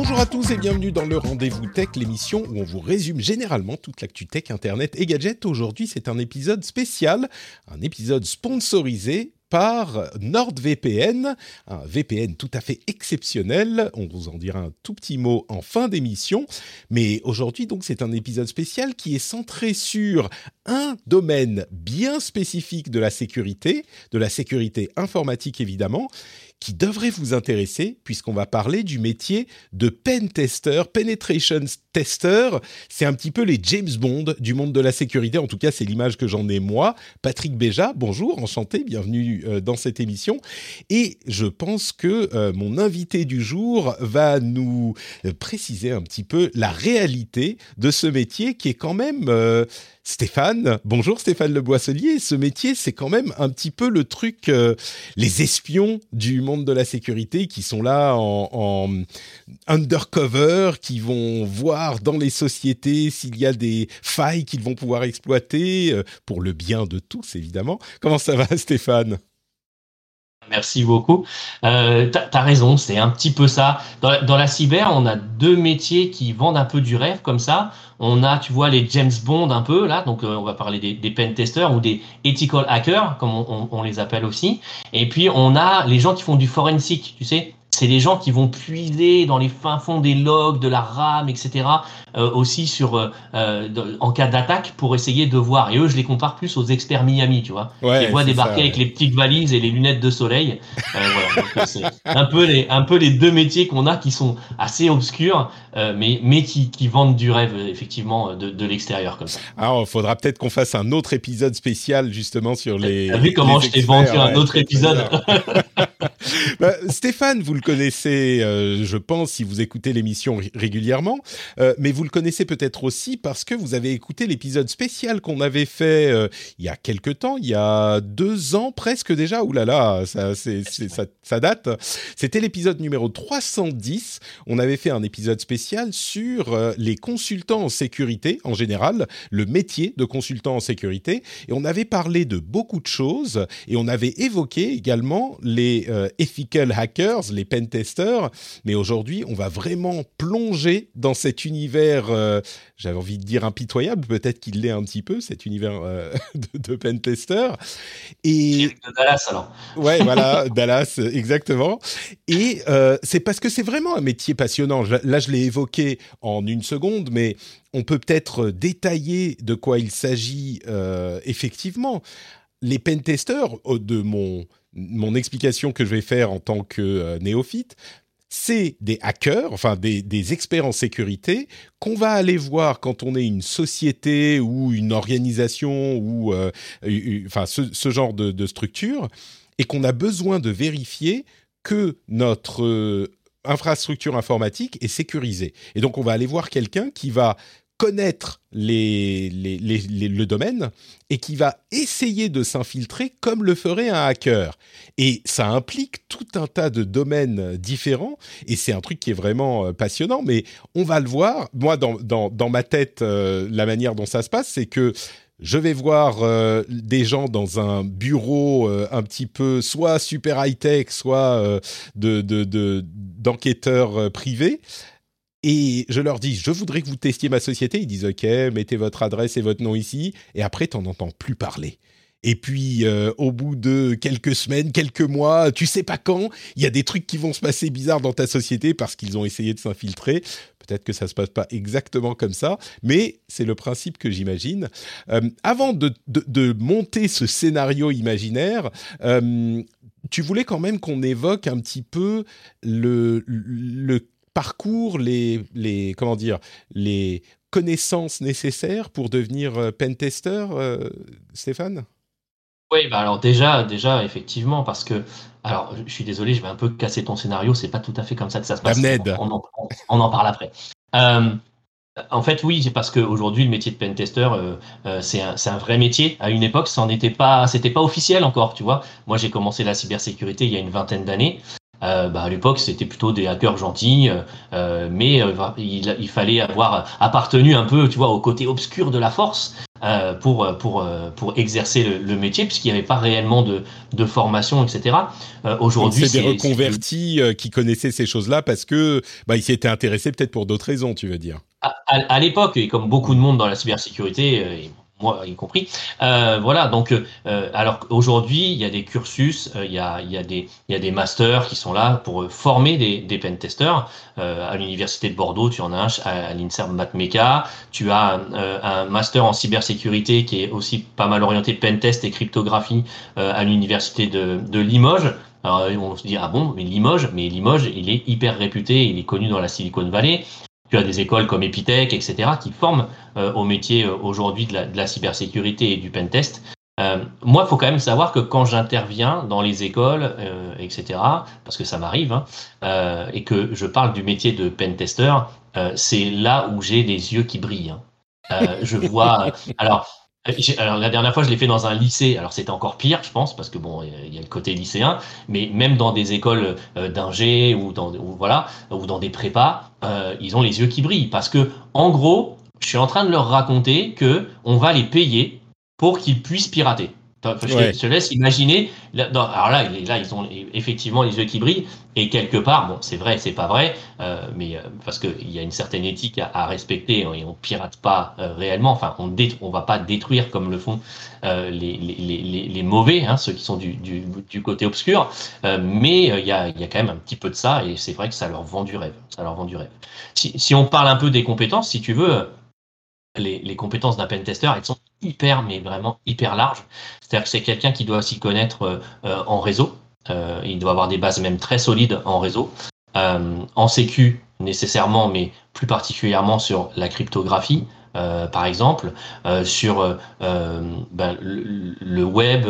Bonjour à tous et bienvenue dans le Rendez-vous Tech, l'émission où on vous résume généralement toute l'actu tech, internet et gadgets. Aujourd'hui, c'est un épisode spécial, un épisode sponsorisé par NordVPN, un VPN tout à fait exceptionnel. On vous en dira un tout petit mot en fin d'émission. Mais aujourd'hui, donc, c'est un épisode spécial qui est centré sur un domaine bien spécifique de la sécurité, de la sécurité informatique évidemment, qui devrait vous intéresser puisqu'on va parler du métier de pen tester, penetration tester. C'est un petit peu les James Bond du monde de la sécurité. En tout cas, c'est l'image que j'en ai moi. Patrick Béja, bonjour, enchanté, bienvenue euh, dans cette émission. Et je pense que euh, mon invité du jour va nous euh, préciser un petit peu la réalité de ce métier qui est quand même Stéphane. Bonjour Stéphane Le Boisselier. Ce métier, c'est quand même un petit peu le truc, euh, les espions du monde de la sécurité qui sont là en, undercover, qui vont voir dans les sociétés s'il y a des failles qu'ils vont pouvoir exploiter euh, pour le bien de tous, évidemment. Comment ça va Stéphane? Merci beaucoup. Euh, raison, c'est un petit peu ça. Dans dans la, cyber, on a deux métiers qui vendent un peu du rêve comme ça. On a, tu vois, les James Bond un peu là, donc euh, on va parler des, des pen testers ou des ethical hackers, comme on, on, les appelle aussi. Et puis on a les gens qui font du forensic, tu sais, c'est des gens qui vont puiser dans les fins fonds des logs, de la RAM, etc. Euh, aussi sur euh, euh en cas d'attaque pour essayer de voir. Et eux, je les compare plus aux experts Miami, tu vois. Ouais, les vois débarquer avec les petites valises et les lunettes de soleil. Euh, voilà. C'est un peu les un peu les deux métiers qu'on a qui sont assez obscurs, mais mais qui, qui vendent du rêve effectivement de, de l'extérieur comme ça. Alors, il faudra peut-être qu'on fasse un autre épisode spécial justement sur les. T'as vu comment je t'ai vendu un autre épisode bah, Stéphane, vous le connaissez, euh, je pense, si vous écoutez l'émission régulièrement, euh, mais vous le connaissez peut-être aussi parce que vous avez écouté l'épisode spécial qu'on avait fait euh, il y a quelque temps, il y a deux ans presque déjà. Ouh là là, ça, ça, date. C'était l'épisode numéro 310. On avait fait un épisode spécial sur les consultants en sécurité en général, le métier de consultant en sécurité, et on avait parlé de beaucoup de choses et on avait évoqué également les ethical hackers, les testers. Mais aujourd'hui, on va vraiment plonger dans cet univers, euh, j'avais envie de dire impitoyable, peut-être qu'il l'est un petit peu, cet univers euh, de, de pen tester. Et de Dallas alors. Ouais, voilà, Dallas, exactement. Et euh, c'est parce que c'est vraiment un métier passionnant. Là, je l'ai évoqué en une seconde, mais on peut peut-être détailler de quoi il s'agit effectivement. Les pen testers, de mon mon explication que je vais faire en tant que euh, néophyte, c'est des hackers, enfin des, experts en sécurité, qu'on va aller voir quand on est une société ou une organisation ou euh, enfin ce, genre de, structure, et qu'on a besoin de vérifier que notre euh, infrastructure informatique est sécurisée. Et donc on va aller voir quelqu'un qui va connaître les, le domaine et qui va essayer de s'infiltrer comme le ferait un hacker. Et ça implique tout un tas de domaines différents et c'est un truc qui est vraiment euh, passionnant, mais on va le voir. Moi, dans, dans, ma tête, euh, la manière dont ça se passe, c'est que je vais voir euh, des gens dans un bureau un petit peu soit super high-tech, soit de, d'enquêteurs privés et je leur dis, je voudrais que vous testiez ma société. Ils disent, OK, mettez votre adresse et votre nom ici. Et après, t'en entends plus parler. Et puis, euh, au bout de quelques semaines, quelques mois, tu sais pas quand, il y a des trucs qui vont se passer bizarres dans ta société parce qu'ils ont essayé de s'infiltrer. Peut-être que ça se passe pas exactement comme ça, mais c'est le principe que j'imagine. Euh, avant de, monter ce scénario imaginaire, euh, tu voulais quand même qu'on évoque un petit peu le, le parcours, les, les, comment dire, les connaissances nécessaires pour devenir euh, pentester, euh, Stéphane? Oui, bah alors déjà, déjà, effectivement, parce que, alors, je suis désolé, je vais un peu casser ton scénario, c'est pas tout à fait comme ça que ça se passe. On, en, on, en, parle après. Euh, en fait, oui, c'est parce qu'aujourd'hui, le métier de pentester, euh, c'est un, un, vrai métier. À une époque, ça n'était pas, c'était pas officiel encore, tu vois. Moi, j'ai commencé la cybersécurité il y a une vingtaine d'années. Euh, bah, à l'époque, c'était plutôt des hackers gentils, euh, euh mais euh, il, il, fallait avoir appartenu un peu, tu vois, au côté obscur de la force. pour, pour, pour exercer le, métier, puisqu'il n'y avait pas réellement de, de formation, etc. Aujourd'hui, c'est des reconvertis qui connaissaient ces choses-là parce que bah, ils s'y étaient intéressés peut-être pour d'autres raisons, tu veux dire. À, à l'époque, et comme beaucoup de monde dans la cybersécurité, moi y compris. Euh, voilà, donc euh, alors aujourd'hui, il y a des cursus, euh, il, y a, il, y a des, il y a des masters qui sont là pour euh, former des, des pen testers. à l'université de Bordeaux, tu en as un à, l'INSERM MathMeca. Tu as un master en cybersécurité qui est aussi pas mal orienté pen test et cryptographie à l'université de, de Limoges. Alors on se dit ah bon mais Limoges, mais Limoges il est hyper réputé, il est connu dans la Silicon Valley. Tu as des écoles comme Epitech, etc., qui forment euh, au métier euh, aujourd'hui de la, de la, cybersécurité et du pentest. Euh, moi, il faut quand même savoir que quand j'interviens dans les écoles, euh, etc., parce que ça m'arrive, hein, euh, et que je parle du métier de pentester, c'est là où j'ai des yeux qui brillent. Hein. je vois. alors, alors la dernière fois, je l'ai fait dans un lycée. Alors c'était encore pire, je pense, parce que bon, il y a le côté lycéen, mais même dans des écoles euh, d'ingé ou dans voilà ou dans des prépas, euh, ils ont les yeux qui brillent parce que en gros, je suis en train de leur raconter que on va les payer pour qu'ils puissent pirater. Je, te laisse imaginer. alors là, là, ils ont effectivement les yeux qui brillent. Et quelque part, bon, c'est vrai, c'est pas vrai, euh, mais euh, parce qu'il y a une certaine éthique à, respecter et on pirate pas euh, réellement. Enfin, on ne on va pas détruire comme le font les, les, les, les, mauvais, hein, ceux qui sont du, du, du côté obscur. mais il y, a, y a quand même un petit peu de ça et c'est vrai que ça leur vend du rêve. Ça leur vend du rêve. Si, si on parle un peu des compétences, si tu veux, les, compétences d'un pentester, elles sont hyper, mais vraiment hyper larges. C'est-à-dire que c'est quelqu'un qui doit s'y connaître euh, euh, en réseau. Euh, il doit avoir des bases même très solides en réseau. en sécu, nécessairement, mais plus particulièrement sur la cryptographie, euh, par exemple, euh, sur euh, ben, le, web,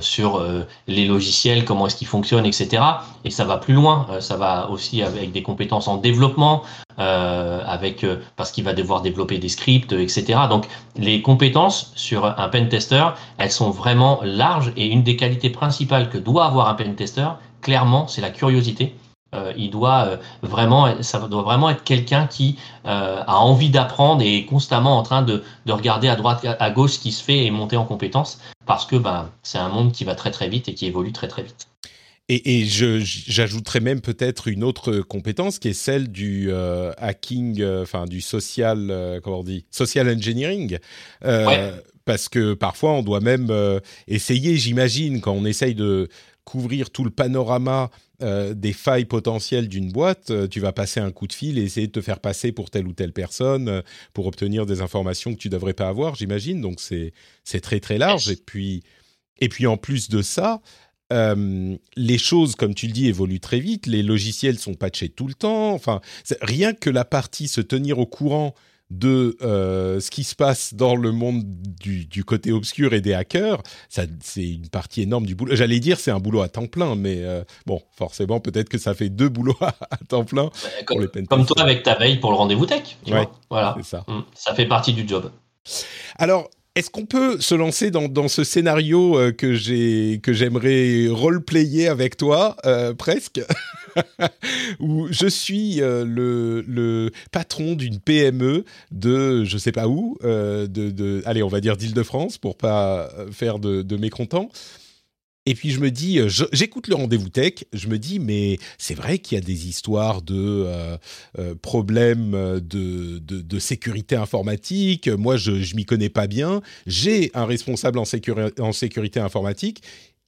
sur les logiciels, comment est-ce qu'ils fonctionnent, etc. Et ça va plus loin, ça va aussi avec des compétences en développement, parce qu'il va devoir développer des scripts, etc. Donc les compétences sur un pen tester, elles sont vraiment larges et une des qualités principales que doit avoir un pen tester, clairement, c'est la curiosité. Euh, il doit euh, vraiment, ça doit vraiment être quelqu'un qui euh, a envie d'apprendre et est constamment en train de, de, regarder à droite, à gauche ce qui se fait et monter en compétences parce que ben, c'est un monde qui va très très vite et qui évolue très très vite. Et, et j'ajouterais même peut-être une autre compétence qui est celle du hacking, enfin du social, comment on dit, social engineering. Parce que parfois on doit même essayer, j'imagine, quand on essaye de couvrir tout le panorama euh, des failles potentielles d'une boîte, euh, tu vas passer un coup de fil et essayer de te faire passer pour telle ou telle personne euh, pour obtenir des informations que tu devrais pas avoir, j'imagine. Donc c'est c'est très très large. Et puis et puis en plus de ça, les choses, comme tu le dis, évoluent très vite. Les logiciels sont patchés tout le temps. Enfin, rien que la partie se tenir au courant de euh, ce qui se passe dans le monde du, du côté obscur et des hackers, c'est une partie énorme du boulot. J'allais dire c'est un boulot à temps plein, mais euh, bon, forcément peut-être que ça fait deux boulots à, temps plein. Comme, les comme toi avec ta veille pour le rendez-vous tech. Tu vois voilà, ça. Mmh. ça fait partie du job. Alors, est-ce qu'on peut se lancer dans, dans ce scénario euh, que j'ai que j'aimerais roleplayer avec toi euh, presque? Où je suis euh, le, le, patron d'une PME de je sais pas où de, de allez on va dire d'Île-de-France pour pas faire de, de mécontents et puis je me dis, euh, j'écoute le rendez-vous tech, je me dis, mais c'est vrai qu'il y a des histoires de euh, euh, problèmes de, sécurité informatique. Moi, je, je m'y connais pas bien. J'ai un responsable en sécurité informatique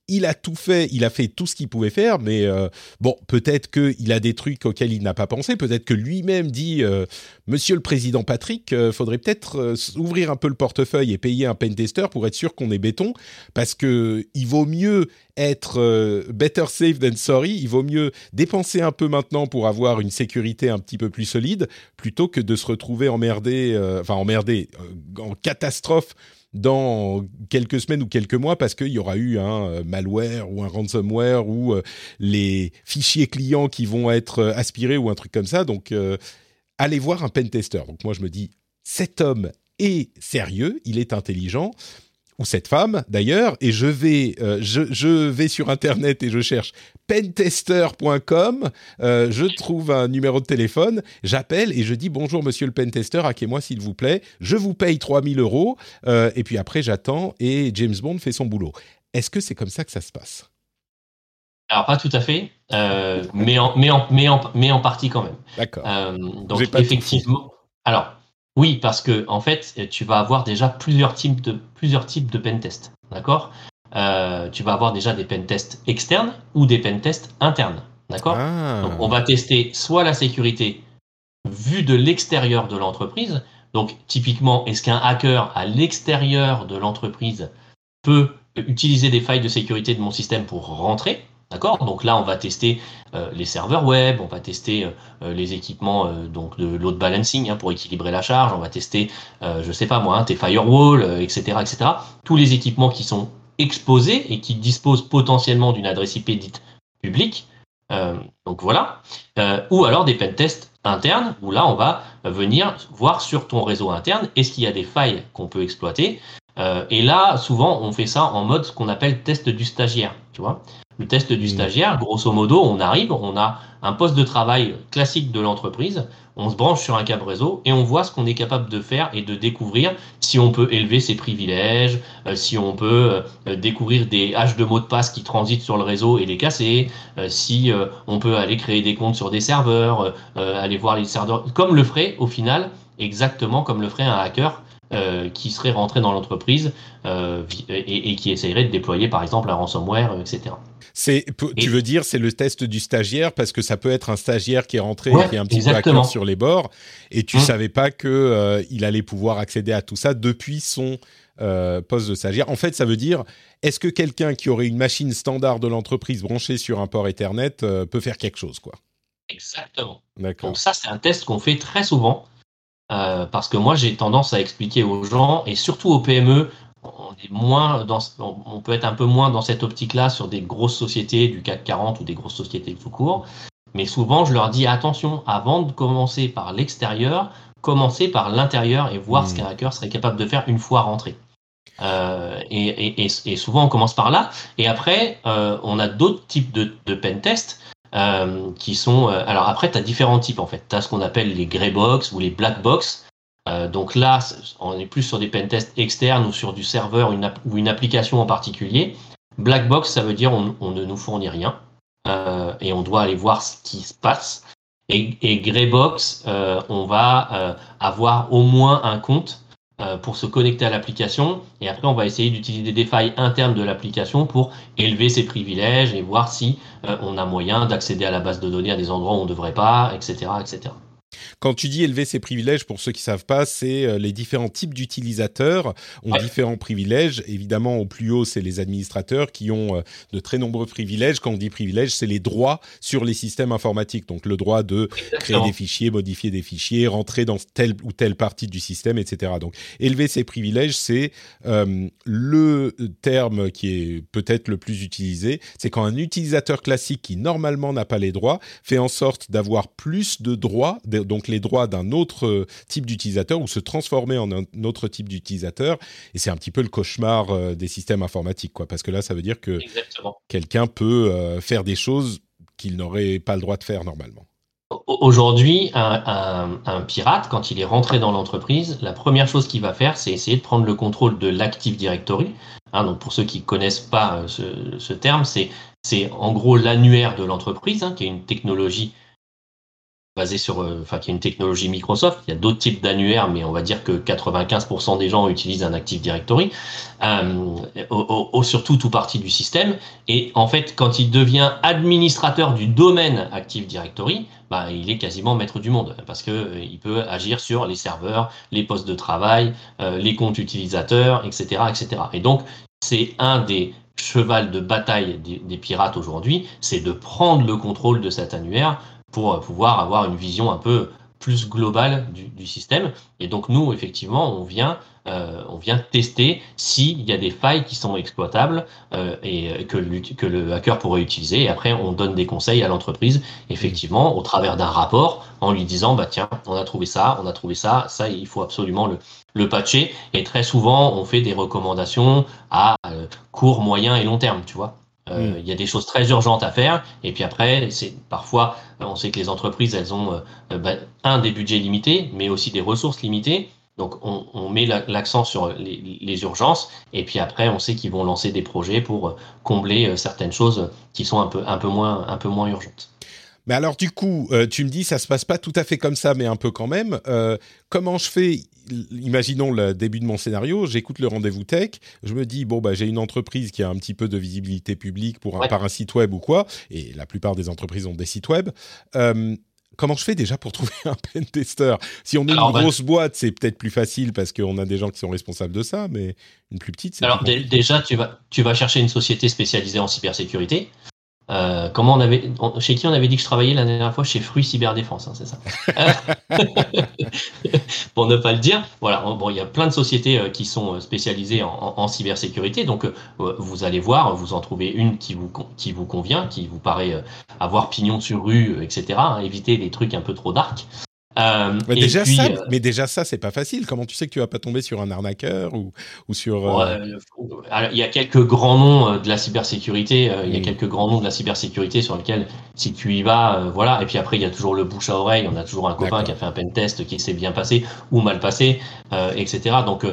il a tout fait, il a fait tout ce qu'il pouvait faire, mais euh, bon, peut-être qu'il a des trucs auxquels il n'a pas pensé, peut-être que lui-même dit, euh, Monsieur le Président Patrick, euh, faudrait peut-être ouvrir un peu le portefeuille et payer un pentester pour être sûr qu'on est béton, parce que il vaut mieux être better safe than sorry, il vaut mieux dépenser un peu maintenant pour avoir une sécurité un petit peu plus solide, plutôt que de se retrouver emmerdé, enfin emmerdé, en catastrophe dans quelques semaines ou quelques mois parce qu'il y aura eu un euh, malware ou un ransomware ou euh, les fichiers clients qui vont être euh, aspirés ou un truc comme ça. Donc, allez voir un pen tester. Donc moi, je me dis, cet homme est sérieux, il est intelligent. Ou cette femme d'ailleurs, et je vais, euh, je, je, vais sur internet et je cherche pentester.com, euh, je trouve un numéro de téléphone, j'appelle et je dis bonjour monsieur le pentester, hackez-moi s'il vous plaît, je vous paye 3000 euros, euh, et puis après j'attends et James Bond fait son boulot. Est-ce que c'est comme ça que ça se passe? Alors pas tout à fait, mais, en, mais, en, mais, en, mais en partie quand même. D'accord. Donc effectivement, alors oui parce que en fait tu vas avoir déjà plusieurs types de plusieurs types de pentest, d'accord? Euh, Tu vas avoir déjà des pentests externes ou des pentests internes, d'accord? Ah. Donc on va tester soit la sécurité vue de l'extérieur de l'entreprise. Donc typiquement, est-ce qu'un hacker à l'extérieur de l'entreprise peut utiliser des failles de sécurité de mon système pour rentrer? D'accord? Donc là, on va tester euh, les serveurs web, on va tester euh, les équipements euh, donc de load balancing hein, pour équilibrer la charge, on va tester, euh, je sais pas moi, hein, tes firewalls, euh, etc., etc. Tous les équipements qui sont exposés et qui disposent potentiellement d'une adresse IP dite publique. Euh, donc voilà. Euh, ou alors des pentests internes où là, on va venir voir sur ton réseau interne est-ce qu'il y a des failles qu'on peut exploiter? Euh, et là, souvent, on fait ça en mode ce qu'on appelle test du stagiaire. Tu vois? Le test du Mmh. stagiaire, grosso modo, on arrive, on a un poste de travail classique de l'entreprise, on se branche sur un câble réseau et on voit ce qu'on est capable de faire et de découvrir si on peut élever ses privilèges, euh, si on peut euh, découvrir des haches de mots de passe qui transitent sur le réseau et les casser, euh, si on peut aller créer des comptes sur des serveurs, aller voir les serveurs, comme le ferait au final, exactement comme le ferait un hacker euh, qui serait rentré dans l'entreprise euh, et, et qui essayerait de déployer par exemple un ransomware, euh, etc. C'est, tu Et- veux dire, c'est le test du stagiaire parce que ça peut être un stagiaire qui est rentré Ouais, et qui est un petit peu sur les bords et tu Mm. savais pas que euh, il allait pouvoir accéder à tout ça depuis son poste de stagiaire. En fait, ça veut dire est-ce que quelqu'un qui aurait une machine standard de l'entreprise branchée sur un port Ethernet peut faire quelque chose, quoi? Exactement. Donc ça, c'est un test qu'on fait très souvent euh, parce que moi, j'ai tendance à expliquer aux gens et surtout aux PME, on est moins dans, on peut être un peu moins dans cette optique-là sur des grosses sociétés du CAC 40 ou des grosses sociétés tout court. Mais souvent, je leur dis attention, avant de commencer par l'extérieur, commencez par l'intérieur et voir ce qu'un hacker serait capable de faire une fois rentré. Euh, et, et, et, souvent, on commence par là. Et après, euh, on a d'autres types de, de pen tests euh, qui sont. euh, alors après, tu as différents types en fait. Tu as ce qu'on appelle les grey box ou les black box. Euh, donc là, on est plus sur des pentests externes ou sur du serveur une ou une application en particulier. Black box, ça veut dire on, ne nous fournit rien et on doit aller voir ce qui se passe. Et, et grey box, on va avoir au moins un compte pour se connecter à l'application et après on va essayer d'utiliser des failles internes de l'application pour élever ses privilèges et voir si euh, on a moyen d'accéder à la base de données à des endroits où on ne devrait pas, etc., etc. Quand tu dis élever ses privilèges, pour ceux qui savent pas, c'est euh, les différents types d'utilisateurs ont Ouais. différents privilèges. Évidemment, au plus haut, c'est les administrateurs qui ont euh, de très nombreux privilèges. Quand on dit privilèges, c'est les droits sur les systèmes informatiques. Donc le droit de créer des fichiers, modifier des fichiers, rentrer dans telle ou telle partie du système, etc. Donc élever ses privilèges, c'est euh, le terme qui est peut-être le plus utilisé. C'est quand un utilisateur classique qui normalement n'a pas les droits fait en sorte d'avoir plus de droits, de- donc les droits d'un autre euh, type d'utilisateur ou se transformer en un autre type d'utilisateur. Et c'est un petit peu le cauchemar euh, des systèmes informatiques, quoi, parce que là, ça veut dire que quelqu'un peut euh, faire des choses qu'il n'aurait pas le droit de faire normalement. Au- Aujourd'hui, un, un- un pirate, quand il est rentré dans l'entreprise, la première chose qu'il va faire, c'est essayer de prendre le contrôle de l'Active Directory. Hein, donc pour ceux qui connaissent pas ce, ce terme, c'est c'est en gros l'annuaire de l'entreprise, hein, qui est une technologie basée sur, euh, enfin qui est une technologie Microsoft. Il y a d'autres types d'annuaires, mais on va dire que 95% des gens utilisent un Active Directory, euh, au, surtout tout partie du système. Et en fait, quand il devient administrateur du domaine Active Directory, bah, il est quasiment maître du monde parce que euh, il peut agir sur les serveurs, les postes de travail, les comptes utilisateurs, etc., etc. Et donc, c'est un des chevals de bataille des pirates aujourd'hui, c'est de prendre le contrôle de cet annuaire pour euh, pouvoir avoir une vision un peu plus globale du, système. Et donc nous, effectivement, on vient, euh, on vient tester s'il y a des failles qui sont exploitables euh, et que le, que le hacker pourrait utiliser. Et après, on donne des conseils à l'entreprise, effectivement, au travers d'un rapport, en lui disant, bah tiens, on a trouvé ça, on a trouvé ça, ça, il faut absolument le, le patcher. Et très souvent, on fait des recommandations à euh, court, moyen et long terme, tu vois. Euh, mm. Il y a des choses très urgentes à faire. Et puis après, c'est parfois, on sait que les entreprises, elles ont euh, bah, un des budgets limités, mais aussi des ressources limitées. Donc on, on met l'accent sur les, les, urgences. Et puis après, on sait qu'ils vont lancer des projets pour combler certaines choses qui sont un peu, un peu moins, un peu moins urgentes. Mais alors du coup, tu me dis ça se passe pas tout à fait comme ça, mais un peu quand même. comment je fais? Imaginons le début de mon scénario, j'écoute le rendez-vous tech, je me dis bon bah j'ai une entreprise qui a un petit peu de visibilité publique pour un, par un site web ou quoi, et la plupart des entreprises ont des sites web. Euh, comment je fais déjà pour trouver un pen tester? Si on est une bah, grosse boîte, c'est peut-être plus facile parce qu'on a des gens qui sont responsables de ça, mais une plus petite, c'est Alors déjà, tu vas, tu vas chercher une société spécialisée en cybersécurité. Euh, comment on avait, chez qui on avait dit que je travaillais la dernière fois? Chez Fruit Cyberdéfense, hein, c'est ça. Pour ne pas le dire, voilà. Bon, il y a plein de sociétés euh, qui sont euh, spécialisées en, cybersécurité, donc vous allez voir, vous en trouvez une qui vous qui vous convient, qui vous paraît avoir pignon sur rue, etc. Hein, éviter des trucs un peu trop dark. Euh, mais, déjà ça, euh, mais déjà ça, c'est pas facile. Comment tu sais que tu vas pas tomber sur un arnaqueur ou, ou sur euh, Il y a quelques grands noms de la cybersécurité. Il y a quelques grands noms de la cybersécurité sur lesquels, si tu y vas, voilà. Et puis après, il y a toujours le bouche à oreille. On a toujours un copain qui a fait un pen test qui s'est bien passé ou mal passé, etc. Donc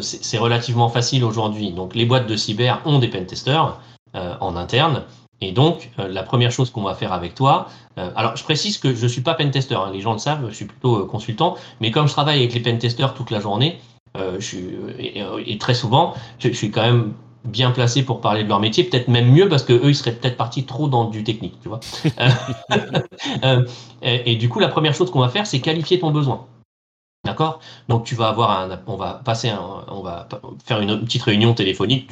c'est relativement facile aujourd'hui. Donc les boîtes de cyber ont des pen testers en interne. Et donc, euh, la première chose qu'on va faire avec toi, euh, alors je précise que je ne suis pas pentester, hein, les gens le savent, je suis plutôt euh, consultant, mais comme je travaille avec les pentesters toute la journée, je suis, et, très souvent, je, suis quand même bien placé pour parler de leur métier, peut-être même mieux parce que eux ils seraient peut-être partis trop dans du technique, tu vois. et, du coup, la première chose qu'on va faire, c'est qualifier ton besoin. D'accord? Donc tu vas avoir un, on va passer, un, on va faire une petite réunion téléphonique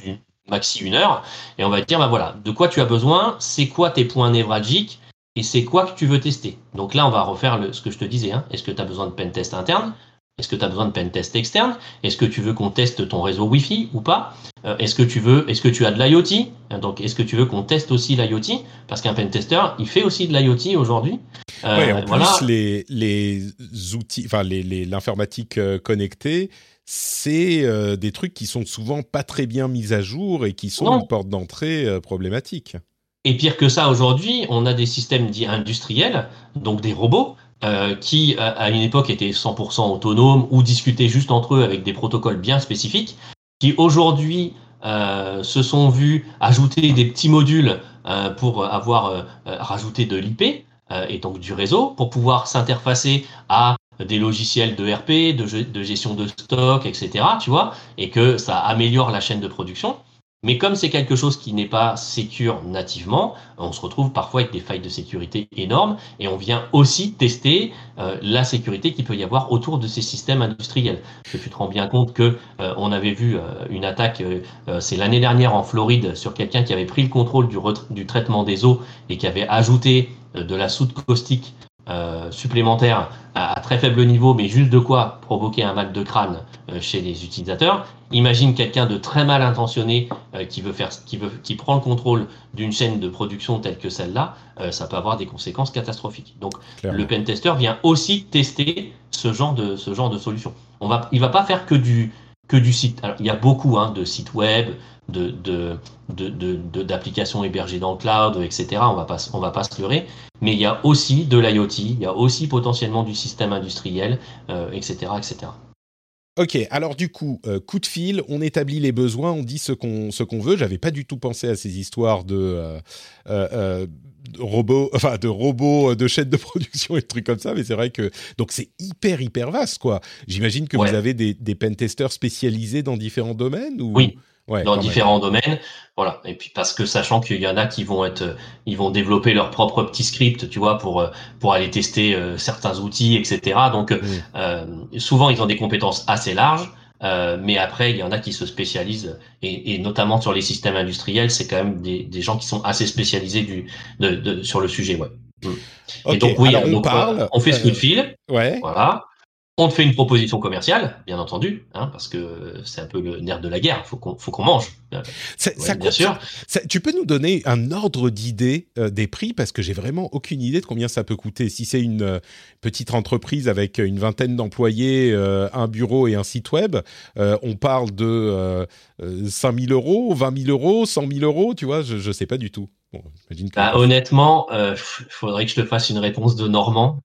maxi une heure, et on va te dire, bah voilà, de quoi tu as besoin, c'est quoi tes points névralgiques, et c'est quoi que tu veux tester. Donc là, on va refaire le, ce que je te disais. Hein. Est-ce que tu as besoin de pen test interne? Est-ce que tu as besoin de pen test externe? Est-ce que tu veux qu'on teste ton réseau Wi-Fi ou pas? Euh, Est-ce que tu veux, est-ce que tu as de l'IoT? Donc, est-ce que tu veux qu'on teste aussi l'IoT? Parce qu'un pen tester, il fait aussi de l'IoT aujourd'hui. Euh, en plus, les, les outils, enfin l'informatique les, euh, connectée, c'est euh, des trucs qui sont souvent pas très bien mis à jour et qui sont une porte d'entrée euh, problématique. Et pire que ça, aujourd'hui, on a des systèmes dits industriels, donc des robots, euh, qui à une époque étaient 100% autonomes ou discutaient juste entre eux avec des protocoles bien spécifiques, qui aujourd'hui se sont vus ajouter des petits modules pour avoir rajouté de l'IP et donc du réseau pour pouvoir s'interfacer à des logiciels de RP, de, gestion de stock, etc. Tu vois, et que ça améliore la chaîne de production. Mais comme c'est quelque chose qui n'est pas sécure nativement, on se retrouve parfois avec des failles de sécurité énormes et on vient aussi tester euh, la sécurité qu'il peut y avoir autour de ces systèmes industriels. que tu te rends bien compte que euh, on avait vu euh, une attaque, c'est l'année dernière en Floride, sur quelqu'un qui avait pris le contrôle du traitement des eaux et qui avait ajouté de la soude caustique euh, supplémentaire à, très faible niveau, mais juste de quoi provoquer un mal de crâne euh, chez les utilisateurs. Imagine quelqu'un de très mal intentionné euh, qui veut faire, qui veut, qui prend le contrôle d'une chaîne de production telle que celle-là, ça peut avoir des conséquences catastrophiques. Donc, le pen tester vient aussi tester ce genre de ce genre de solution. On va, il va pas faire que du que du site. Alors, il y a beaucoup hein, de sites web, de, de, d'applications hébergées dans le cloud, etc. On va pas, va pas se leurrer. Mais il y a aussi de l'IoT, il y a aussi potentiellement du système industriel, etc., euh, etc. Ok, alors du coup, euh, coup de fil, on établit les besoins, on dit ce qu'on ce qu'on veut. J'avais pas du tout pensé à ces histoires de, euh, robots, enfin de robots de chaîne de production et de trucs comme ça, mais c'est vrai que donc c'est hyper hyper vaste quoi. J'imagine que vous avez des, des pentesters spécialisés dans différents domaines ou? Oui dans différents domaines. Voilà. Et puis parce que sachant qu'il y en a qui vont être, ils vont développer leur propre petit script, tu vois, pour pour aller tester euh, certains outils, etc. Donc euh, souvent ils ont des compétences assez larges. Euh, mais après, il y en a qui se spécialisent, et, et notamment sur les systèmes industriels, c'est quand même des, des, gens qui sont assez spécialisés du, de, de, sur le sujet. Ouais. et donc oui, on, parle, on fait ce coup de fil. Ouais. Voilà. On te fait une proposition commerciale, bien entendu, hein, parce que c'est un peu le nerf de la guerre. Faut qu'on, faut qu'on mange. ça, bien sûr. tu peux nous donner un ordre d'idée euh, des prix? Parce que j'ai vraiment aucune idée de combien ça peut coûter. Si c'est une euh, petite entreprise avec une vingtaine d'employés, euh, un bureau et un site web, on parle de 5 000 euros, 20 000 euros, 100 000 euros. Tu vois, je ne sais pas du tout. Bon, bah, honnêtement, il faudrait que je te fasse une réponse de Normand.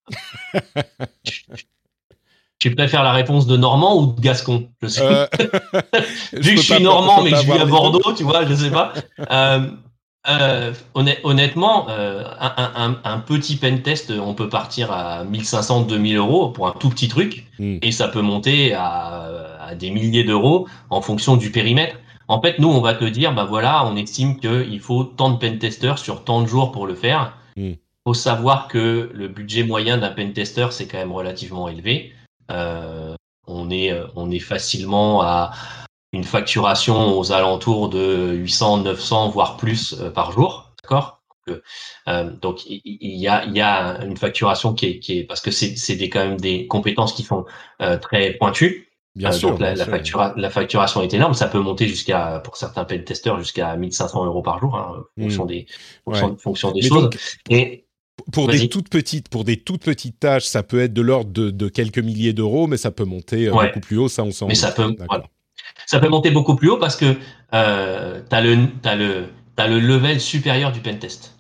Tu préfères la réponse de Normand ou de Gascon Je sais. Euh, Vu que je suis Normand mais que je vis à Bordeaux, tu vois, je sais pas. Euh, euh, honnêtement, un, petit pen test, on peut partir à 1500, 2000 euros pour un tout petit truc, hmm. et ça peut monter à, des milliers d'euros en fonction du périmètre. En fait, nous, on va te dire, bah voilà, on estime qu'il faut tant de pen testers sur tant de jours pour le faire. Hmm. faut savoir que le budget moyen d'un pen tester, c'est quand même relativement élevé. Euh, on est euh, on est facilement à une facturation aux alentours de 800, 900 voire plus euh, par jour, d'accord? Donc il y a, y a une facturation qui est, qui est parce que c'est des quand même des compétences qui sont très pointues. Bien sûr. Donc la, la, facturation est énorme. Ça peut monter jusqu'à, pour certains pen testeurs, jusqu'à 1500 euros par jour, hein, en fonction mmh. des, fonction, des choses. et pour des toutes petites, pour des toutes petites tâches, ça peut être de l'ordre de, quelques milliers d'euros, mais ça peut monter euh, beaucoup plus haut. Ça, on s'en. Mais ça peut, ça peut monter beaucoup plus haut parce que euh, tu as le, as le, as le level supérieur du pentest.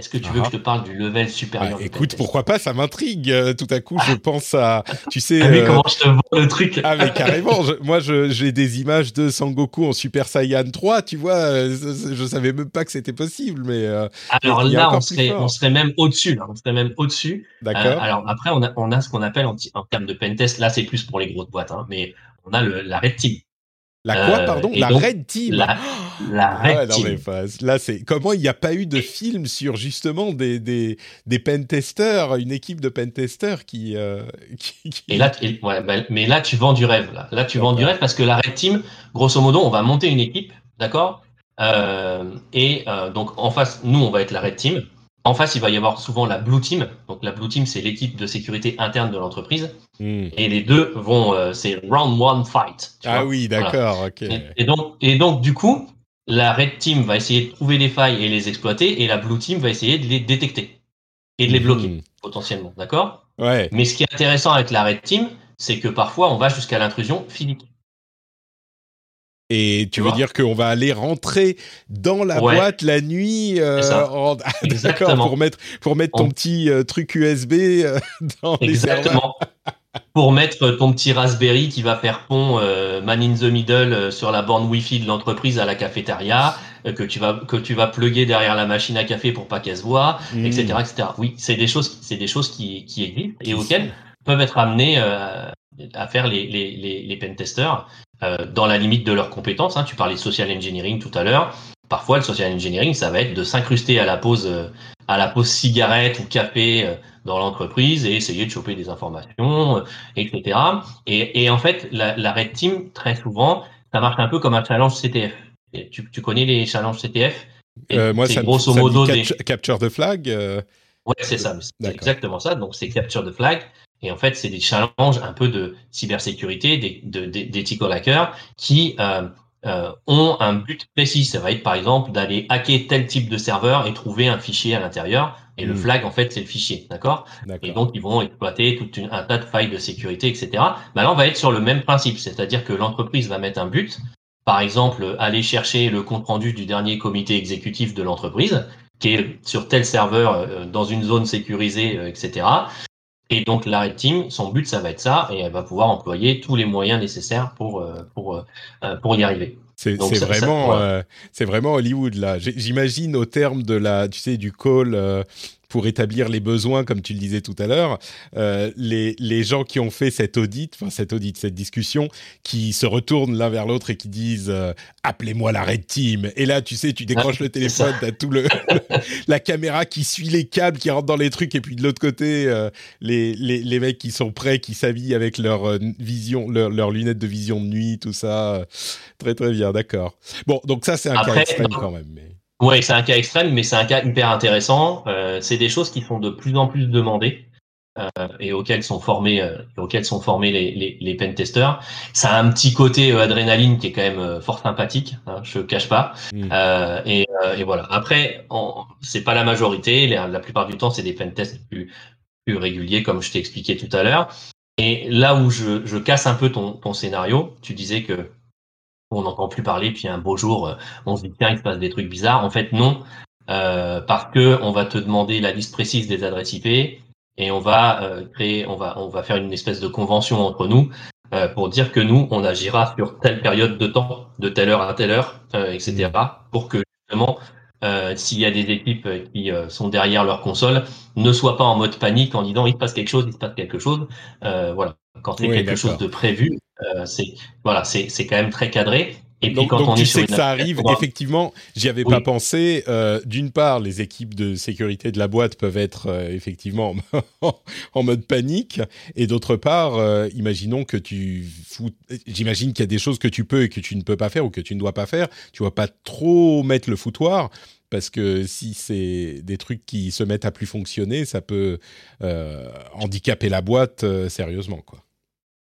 Est-ce que tu veux que je te parle du level supérieur ah, Écoute, pourquoi pas Ça m'intrigue. Euh, tout à coup, je pense à, tu sais. Ah, mais comment je te vends le truc Ah mais carrément. moi, j'ai des images de Sangoku en Super Saiyan 3. Tu vois, je savais même pas que c'était possible, mais. alors là, on serait, on serait, même au-dessus. On serait même au-dessus. D'accord. alors après, on a, on a ce qu'on appelle en, en, termes de pentest. Là, c'est plus pour les grosses boîtes, hein, mais on a le, la Red Team. La quoi, euh, pardon? La Red Team. La, la ah Red Team. là, c'est comment il n'y a pas eu de film sur justement des des des pentesters, une équipe de pentesters qui, euh, qui, Et là, ouais, bah, mais là, tu vends du rêve. Là, là tu vends du rêve parce que la Red Team, grosso modo, on va monter une équipe, d'accord? Euh, Et euh, donc en face, nous, on va être la Red Team. En face, il va y avoir souvent la Blue Team. Donc la Blue Team, c'est l'équipe de sécurité interne de l'entreprise. Hmm. Et les deux vont, euh, c'est round one fight. Ah oui, d'accord, ok. Et, donc, et donc du coup, la Red Team va essayer de trouver les failles et les exploiter, et la Blue Team va essayer de les détecter et de les bloquer hmm. potentiellement, d'accord? Ouais. Mais ce qui est intéressant avec la Red Team, c'est que parfois on va jusqu'à l'intrusion physique. Et tu, veux dire qu'on va aller rentrer dans la boîte la nuit, euh, d'accord, pour mettre pour mettre ton petit euh, truc USB euh, dans Exactement. pour mettre ton petit Raspberry qui va faire pont man in the middle sur la borne Wi-Fi de l'entreprise à la cafétéria, que tu vas que tu vas plugger derrière la machine à café pour pas qu'elle se voit, etc., mmh. etc. Oui, c'est des choses c'est des choses qui qui existent et auxquelles peuvent être amenés à faire les les les, les pentesters euh, dans la limite de leurs compétences. Hein. Tu parlais de social engineering tout à l'heure. Parfois, le social engineering, ça va être de s'incruster à la pause, euh, à la pause cigarette ou café euh, dans l'entreprise et essayer de choper des informations, etc. Et, et, en fait, la, la, Red Team, très souvent, ça marche un peu comme un challenge CTF. tu, tu connais les challenges CTF Moi, c'est grosso modo des... capture the flag. Ouais, c'est ça. C'est exactement ça. Donc, c'est capture the flag. Et en fait, c'est des challenges un peu de cybersécurité, des, de, des, hackers qui euh, euh, ont un but précis. Ça va être par exemple d'aller hacker tel type de serveur et trouver un fichier à l'intérieur. Et le hmm. flag, en fait, c'est le fichier, d'accord? Et donc, ils vont exploiter tout un tas de failles de sécurité, etc. Mais là, on va être sur le même principe, c'est-à-dire que l'entreprise va mettre un but. Par exemple, aller chercher le compte rendu du dernier comité exécutif de l'entreprise, qui est sur tel serveur euh, dans une zone sécurisée, etc. Et donc la Red Team, son but, ça va être ça, et elle va pouvoir employer tous les moyens nécessaires pour euh, pour euh, euh, pour y arriver. C'est vraiment c'est vraiment Hollywood là. J'imagine au terme de la tu sais du call pour établir les besoins, comme tu le disais tout à l'heure, euh, les, les gens qui ont fait cette audit, enfin cette audit, cette discussion, qui se retournent l'un vers l'autre et qui disent euh, appelez-moi la Red Team. Et là, tu sais, tu décroches le téléphone, t'as tout le la caméra qui suit les câbles, qui rentre dans les trucs, et puis de l'autre côté, euh, les, les, les mecs qui sont prêts, qui s'habillent avec leur euh, vision, leurs leur lunettes de vision de nuit, tout ça. Très très bien, d'accord. Bon, donc ça c'est un cas extrême quand même. Mais... Ouais, c'est un cas extrême, mais c'est un cas hyper intéressant. Euh, c'est des choses qui sont de plus en plus demandées euh, et auxquelles sont formés, euh, auxquelles sont formés les, les, les pentesters. Ça a un petit côté euh, adrénaline qui est quand même euh, fort sympathique, hein, je cache pas. Mm. Et, et, voilà. Après, c'est pas la majorité. La, la plupart du temps, c'est des pentests plus, plus réguliers, comme je t'ai expliqué tout à l'heure. Et là où je, je casse un peu ton, ton scénario, tu disais que on n'entend plus parler, puis un beau jour, euh, on se dit tiens, il se passe des trucs bizarres. En fait, non, euh, parce que on va te demander la liste précise des adresses IP et on va euh, créer, on va, on va faire une espèce de convention entre nous euh, pour dire que nous, on agira sur telle période de temps, de telle heure à telle heure, euh, etc., mmh. pour que justement, s'il y a des équipes qui sont derrière leur console, ne soient pas en mode panique en disant il se passe quelque chose, il se passe quelque chose. voilà, quand c'est quelque chose de prévu, euh, c'est voilà, c'est c'est quand même très cadré. Et puis donc, quand on tu sais que ça arrive, effectivement, j'y avais pas pensé. Euh, D'une part, les équipes de sécurité de la boîte peuvent être euh, effectivement en mode panique, et d'autre part, euh, imaginons que tu fous. J'imagine qu'il y a des choses que tu peux et que tu ne peux pas faire ou que tu ne dois pas faire. Tu vas pas trop mettre le foutoir parce que si c'est des trucs qui se mettent à plus fonctionner, ça peut handicaper la boîte sérieusement, quoi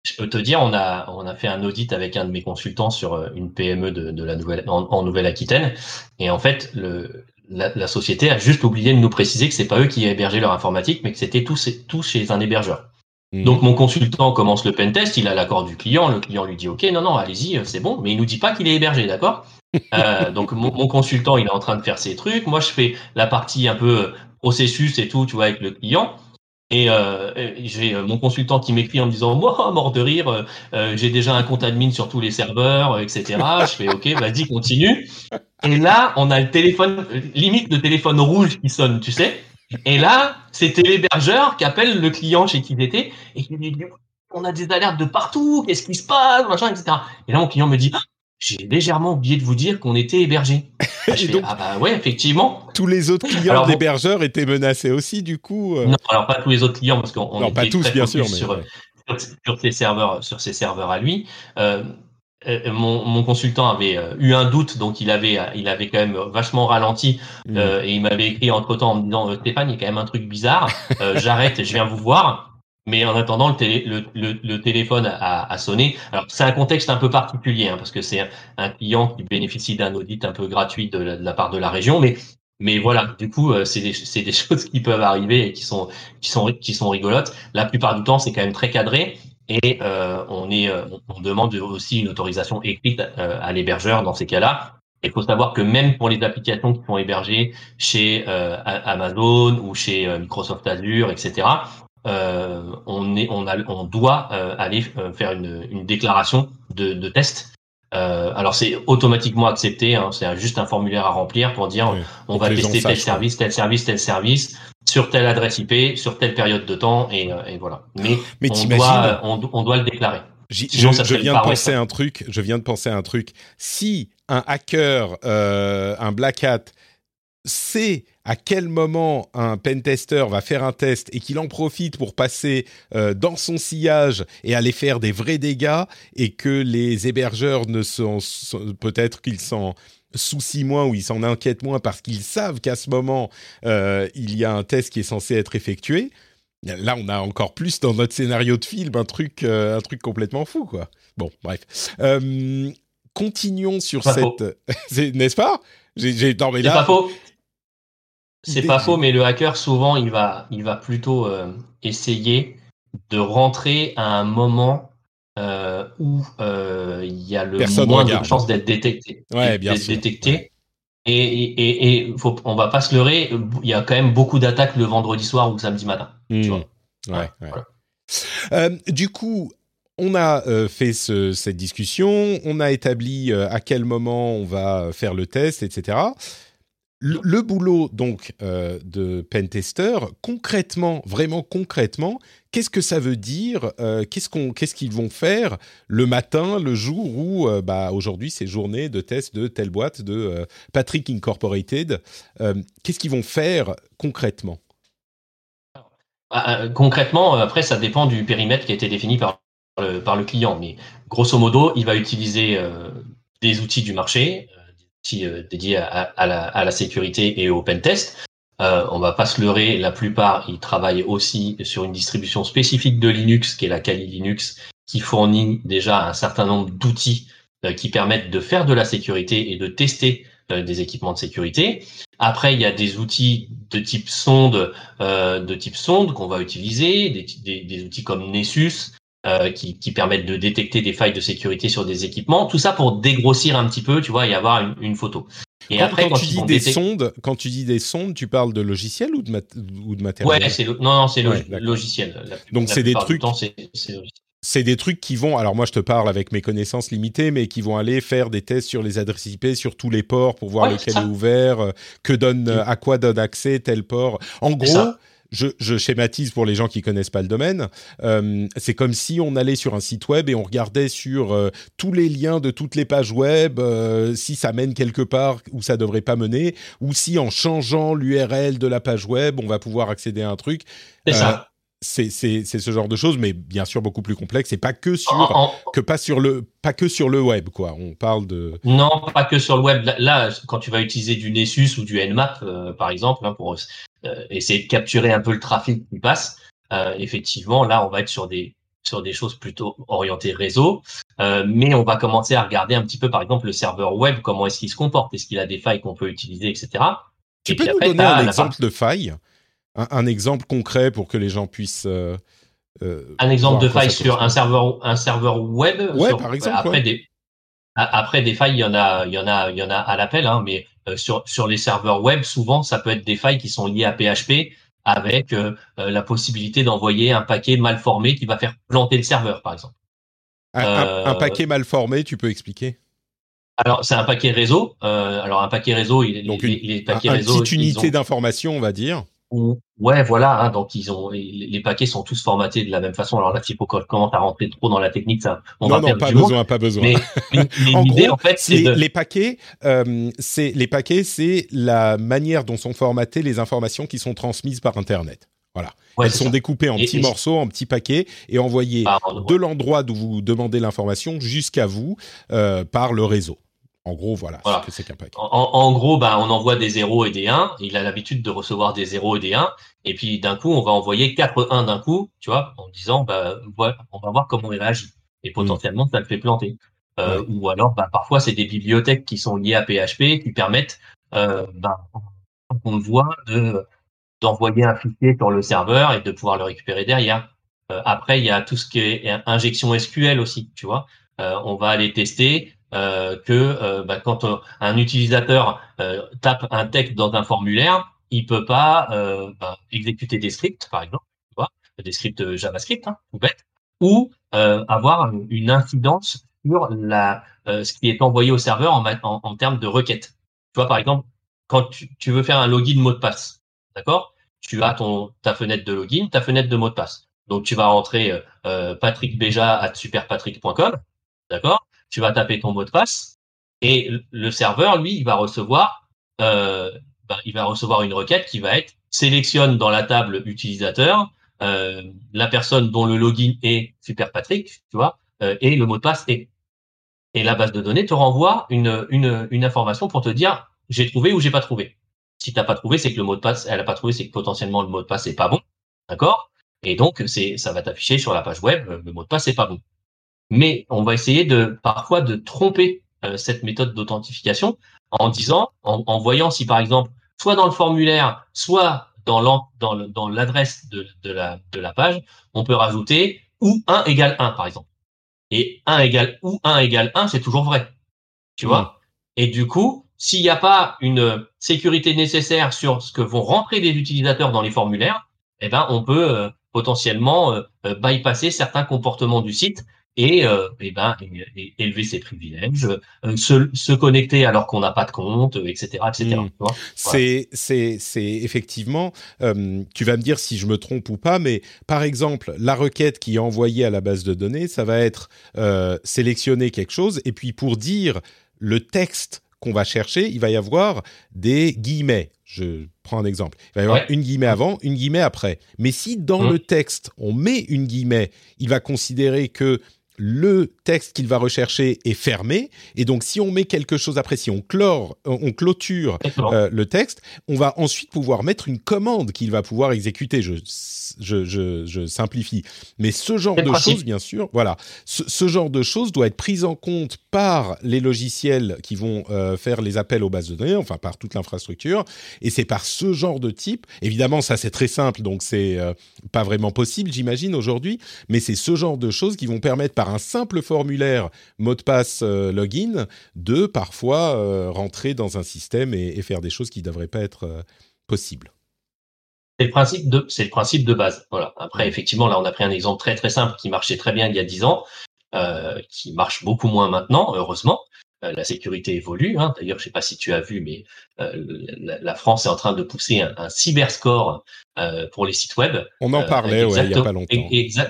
je peux te dire, on a, on a fait un audit avec un de mes consultants sur euh, une PME de, de la nouvelle, en, Nouvelle-Aquitaine. Et en fait, le, la, la, société a juste oublié de nous préciser que c'est pas eux qui hébergeaient leur informatique, mais que c'était tout, tout chez un hébergeur. Mmh. Donc mon consultant commence le pentest, il a l'accord du client, le client lui dit ok non non allez-y euh, c'est bon, mais il nous dit pas qu'il est hébergé d'accord? euh, donc mon, mon, consultant il est en train de faire ses trucs, moi je fais la partie un peu processus et tout tu vois avec le client. Et euh, j'ai euh, mon consultant qui m'écrit en me disant moi mort de rire, euh, j'ai déjà un compte admin sur tous les serveurs, etc. je fais ok, vas-y continue. Et là, on a le téléphone limite le téléphone rouge qui sonne, tu sais. Et là, c'était l'hébergeur qui appelle le client chez qui il était et qui lui dit on a des alertes de partout, qu'est-ce qui se passe, machin, etc. Et là, mon client me dit j'ai légèrement oublié de vous dire qu'on était hébergé. Ah, donc, ah bah ouais, effectivement. Tous les autres clients d'hébergeurs étaient menacés aussi, du coup. Euh... Non, alors pas tous les autres clients parce qu'on non, pas tous, bien sûr, mais sur, ouais. sur, ses serveurs, sur ses serveurs à lui. Euh, euh mon, mon, consultant avait eu un doute, donc il avait, il avait quand même vachement ralenti mmh. euh, et il m'avait écrit entre temps en me disant Stéphane, il y a quand même un truc bizarre, j'arrête, je viens vous voir. Mais en attendant, le, télé, le, le, le téléphone a, sonné. Alors c'est un contexte un peu particulier hein, parce que c'est un, client qui bénéficie d'un audit un peu gratuit de la, part de la région, mais voilà, du coup, euh, c'est des, choses qui peuvent arriver et qui sont rigolotes. La plupart du temps, c'est quand même très cadré et euh, on est euh, on demande aussi une autorisation écrite à l'hébergeur dans ces cas-là. Il faut savoir que même pour les applications qui sont hébergées chez Amazon ou chez Microsoft Azure, etc., euh, on, est, on, a, on doit euh, aller euh, faire une, une déclaration de, de test. Alors c'est automatiquement accepté, hein, c'est juste un formulaire à remplir pour dire oui, on va tester tel service, tel service, tel service sur telle adresse IP, sur telle période de temps et, et voilà. Mais, Mais on, doit, on, on, doit le déclarer. Sinon, je, je viens de penser un truc. Je viens de penser à un truc. Si un hacker, euh, un black hat, sait à quel moment un pentester va faire un test et qu'il en profite pour passer euh, dans son sillage et aller faire des vrais dégâts et que les hébergeurs ne sont, sont peut-être qu'ils s'en soucient moins ou ils s'en inquiètent moins parce qu'ils savent qu'à ce moment euh, il y a un test qui est censé être effectué. Là, on a encore plus dans notre scénario de film un truc, euh, un truc complètement fou, quoi. Bon, bref. Continuons sur cette, n'est-ce pas? J'ai non mais là. Pas faux. C'est pas faux, mais le hacker, souvent, il va, il va plutôt euh, essayer de rentrer à un moment euh, où euh, il y a le Personne moins regarde. de chances d'être détecté. Ouais, bien sûr. détecté. Et, et, et faut, on va pas se leurrer, il y a quand même beaucoup d'attaques le vendredi soir ou le samedi matin. Mmh. Tu vois. Ouais, ouais. Voilà. Euh, du coup, on a euh, fait ce, cette discussion, on a établi euh, à quel moment on va faire le test, etc. Le, le boulot donc euh, de pentester, concrètement, vraiment concrètement, qu'est-ce que ça veut dire euh, Qu'est-ce qu'on, qu'est-ce qu'ils vont faire le matin, le jour où, euh, bah, aujourd'hui, c'est journée de test de telle boîte de Patrick Incorporated. Qu'est-ce qu'ils vont faire concrètement? Ah, Concrètement, après, ça dépend du périmètre qui a été défini par le, par le client, mais grosso modo, il va utiliser des outils du marché outils dédiés à, la, à, la, sécurité et au pentest. Euh, on va pas se leurrer, la plupart ils travaillent aussi sur une distribution spécifique de Linux, qui est la Kali Linux, qui fournit déjà un certain nombre d'outils qui permettent de faire de la sécurité et de tester des équipements de sécurité. Après, il y a des outils de type sonde, euh, de type sonde qu'on va utiliser, des, des, outils comme Nessus euh, qui, qui, permettent de détecter des failles de sécurité sur des équipements. Tout ça pour dégrossir un petit peu, tu vois, et avoir une, une photo. Et quand, après, quand, tu dis des sondes, quand tu dis des sondes, tu parles de logiciel ou de, ou de matériel? Ouais, c'est non, non, c'est logiciel. Donc c'est des trucs. c'est c'est des trucs qui vont, alors moi je te parle avec mes connaissances limitées, mais qui vont aller faire des tests sur les adresses IP, sur tous les ports pour voir lequel est, ouvert, euh, que donne, euh, à quoi donne accès tel port. En gros, je, je, schématise pour les gens qui connaissent pas le domaine. Euh, c'est comme si on allait sur un site web et on regardait sur tous les liens de toutes les pages web, si ça mène quelque part où ça devrait pas mener, ou si en changeant l'URL de la page web, on va pouvoir accéder à un truc. C'est ça c'est ce genre de choses, mais bien sûr beaucoup plus complexe et pas que sur que pas sur le pas que sur le web quoi. On parle de non pas que sur le web. Là, quand tu vas utiliser du Nessus ou du Nmap euh, par exemple hein, pour euh, essayer de capturer un peu le trafic qui passe, euh, effectivement là on va être sur des sur des choses plutôt orientées réseau, mais on va commencer à regarder un petit peu par exemple le serveur web comment est-ce qu'il se comporte, est-ce qu'il a des failles qu'on peut utiliser, etc. Tu peux nous donner un exemple de faille? Un, exemple concret pour que les gens puissent. Euh, euh, un exemple de faille sur un serveur, un serveur web. Ouais, par exemple. Après des, après des failles, il y en a, il y en a, il y en a à l'appel, hein, mais euh, sur sur les serveurs web, souvent, ça peut être des failles qui sont liées à PHP avec la possibilité d'envoyer un paquet mal formé qui va faire planter le serveur, par exemple. Un, paquet mal formé, tu peux expliquer? Alors, c'est un paquet réseau. alors, un paquet réseau, il, Donc une, les paquets réseau, petite unité d'information, on va dire. Ouais, voilà. Hein, donc ils ont les, paquets sont tous formatés de la même façon. Alors là, si faut commence à rentrer trop dans la technique, ça on non, va non, pas besoin, pas besoin. Mais, en gros, en fait, c'est les paquets. Euh, c'est les paquets, c'est la manière dont sont formatées les informations qui sont transmises par Internet. Voilà. Elles sont découpées en petits morceaux, en petits paquets et envoyées de l'endroit d'où vous demandez l'information jusqu'à vous euh, par le réseau. En gros, voilà, c'est qu'un. En, gros, bah, on envoie des 0 et des 1. Il a l'habitude de recevoir des 0 et des 1. Et puis, d'un coup, on va envoyer 4 1 d'un coup, tu vois, en disant, bah, on va voir comment il réagit. Et potentiellement, ça le fait planter. Euh, Ou alors, bah, parfois, c'est des bibliothèques qui sont liées à PHP qui permettent, euh, bah, on le voit, de, d'envoyer un fichier sur le serveur et de pouvoir le récupérer derrière. Euh, après, il y a tout ce qui est injection SQL aussi, tu vois. Euh, on va aller tester que euh, bah, quand euh, un utilisateur tape un texte dans un formulaire, il peut pas bah, exécuter des scripts, par exemple, tu vois, des scripts JavaScript, hein, tout bête, ou avoir une incidence sur la ce qui est envoyé au serveur en, en, en termes de requête. Tu vois, par exemple, quand tu, tu veux faire un login mot de passe, d'accord Tu as ton ta fenêtre de login, ta fenêtre de mot de passe. Donc tu vas rentrer euh, patrickbeja@superpatrick.com, d'accord tu vas taper ton mot de passe et le serveur, lui, il va recevoir, euh, ben, il va recevoir une requête qui va être sélectionne dans la table utilisateur euh, la personne dont le login est Super Patrick, tu vois, euh, et le mot de passe est. Et la base de données te renvoie une, une, une information pour te dire j'ai trouvé ou j'ai pas trouvé. Si t'as pas trouvé, c'est que le mot de passe, elle a pas trouvé, c'est que potentiellement le mot de passe est pas bon, d'accord? Et donc c'est, ça va t'afficher sur la page web, le mot de passe est pas bon mais on va essayer de parfois de tromper euh, cette méthode d'authentification en disant, en, voyant si par exemple, soit dans le formulaire, soit dans l'adresse dans, de, la, de la page, on peut rajouter ou 1 égale 1 par exemple. Et 1 égale ou 1 égale 1, c'est toujours vrai. Tu vois? Mmh. Et du coup, s'il n'y a pas une sécurité nécessaire sur ce que vont rentrer les utilisateurs dans les formulaires, eh ben on peut euh, potentiellement euh, bypasser certains comportements du site et, euh, et ben élever ses privilèges, euh, se, se, connecter alors qu'on n'a pas de compte, etc., etc. Mmh. C'est c'est c'est effectivement. Euh, tu vas me dire si je me trompe ou pas, mais par exemple la requête qui est envoyée à la base de données, ça va être euh, sélectionner quelque chose et puis pour dire le texte qu'on va chercher, il va y avoir des guillemets. Je prends un exemple. Il va y avoir une guillemet avant, une guillemet après. Mais si dans mmh. le texte, on met une guillemet, il va considérer que le texte qu'il va rechercher est fermé, et donc si on met quelque chose après, si on clore, on clôture le texte, on va ensuite pouvoir mettre une commande qu'il va pouvoir exécuter. Je, je, je, je simplifie, mais ce genre de choses, bien sûr, voilà, ce, ce, genre de choses doit être pris en compte par les logiciels qui vont faire les appels aux bases de données, enfin par toute l'infrastructure, et c'est par ce genre de type. Évidemment, ça c'est très simple, donc c'est pas vraiment possible, j'imagine aujourd'hui, mais c'est ce genre de choses qui vont permettre par un simple formulaire mot de passe euh, login de parfois euh, rentrer dans un système et, faire des choses qui ne devraient pas être euh, possibles. C'est le principe de, c'est le principe de base. Voilà. Après, effectivement, là, on a pris un exemple très très simple qui marchait très bien il y a dix ans, qui marche beaucoup moins maintenant, heureusement. Euh, la sécurité évolue. Hein. D'ailleurs, je sais pas si tu as vu, mais euh, la, France est en train de pousser un, un cyberscore euh, pour les sites web. On en parlait, ouais, il y a pas longtemps.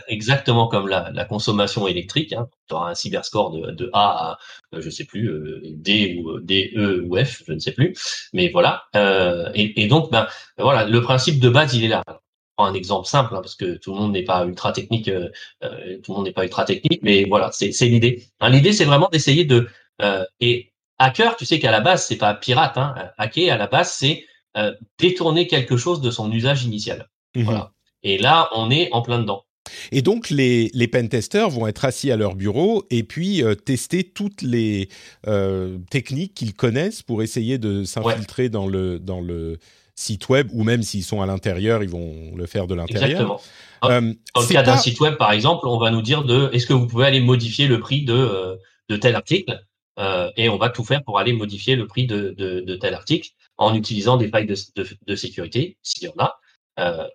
exactement comme la, la consommation électrique. Hein. Tu auras un cyberscore de, de A à, je sais plus, D ou D, E ou F, je ne sais plus. Mais voilà. Et, et, donc, ben voilà, le principe de base, il est là un exemple simple hein, parce que tout le monde n'est pas ultra technique, euh, tout le monde n'est pas ultra technique, mais voilà, c'est l'idée. Hein, l'idée, c'est vraiment d'essayer de euh, et hacker, tu sais qu'à la base, c'est pas pirate. Hein. Hacker, à la base, c'est euh, détourner quelque chose de son usage initial. Mhm. Voilà. Et là, on est en plein dedans. Et donc, les, les pentesters vont être assis à leur bureau et puis euh, tester toutes les techniques qu'ils connaissent pour essayer de s'infiltrer dans, le, dans le site web, ou même s'ils sont à l'intérieur, ils vont le faire de l'intérieur. Exactement. dans le cas d'un site web, par exemple, on va nous dire de est-ce que vous pouvez aller modifier le prix de, de tel article? Euh, et on va tout faire pour aller modifier le prix de, tel article en utilisant des failles de, sécurité, s'il y en a. Euh.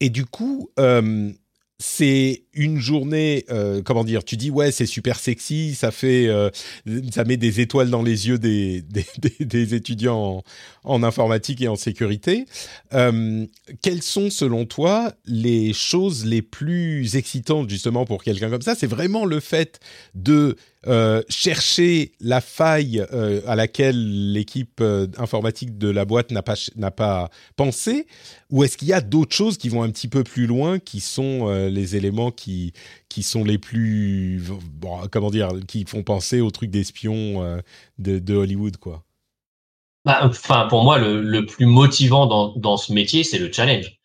Et du coup, euh, c'est une journée, comment dire, tu dis ouais c'est super sexy, ça fait, ça met des étoiles dans les yeux des, étudiants en, informatique et en sécurité. Quelles sont selon toi les choses les plus excitantes justement pour quelqu'un comme ça? C'est vraiment le fait de euh, chercher la faille euh, à laquelle l'équipe euh, informatique de la boîte n'a pas n'a pas pensé, ou est-ce qu'il y a d'autres choses qui vont un petit peu plus loin, qui sont les éléments qui qui sont les plus comment dire, qui font penser au truc d'espion de, de, Hollywood quoi? Bah, enfin, pour moi, le, le plus motivant dans, dans ce métier, c'est le challenge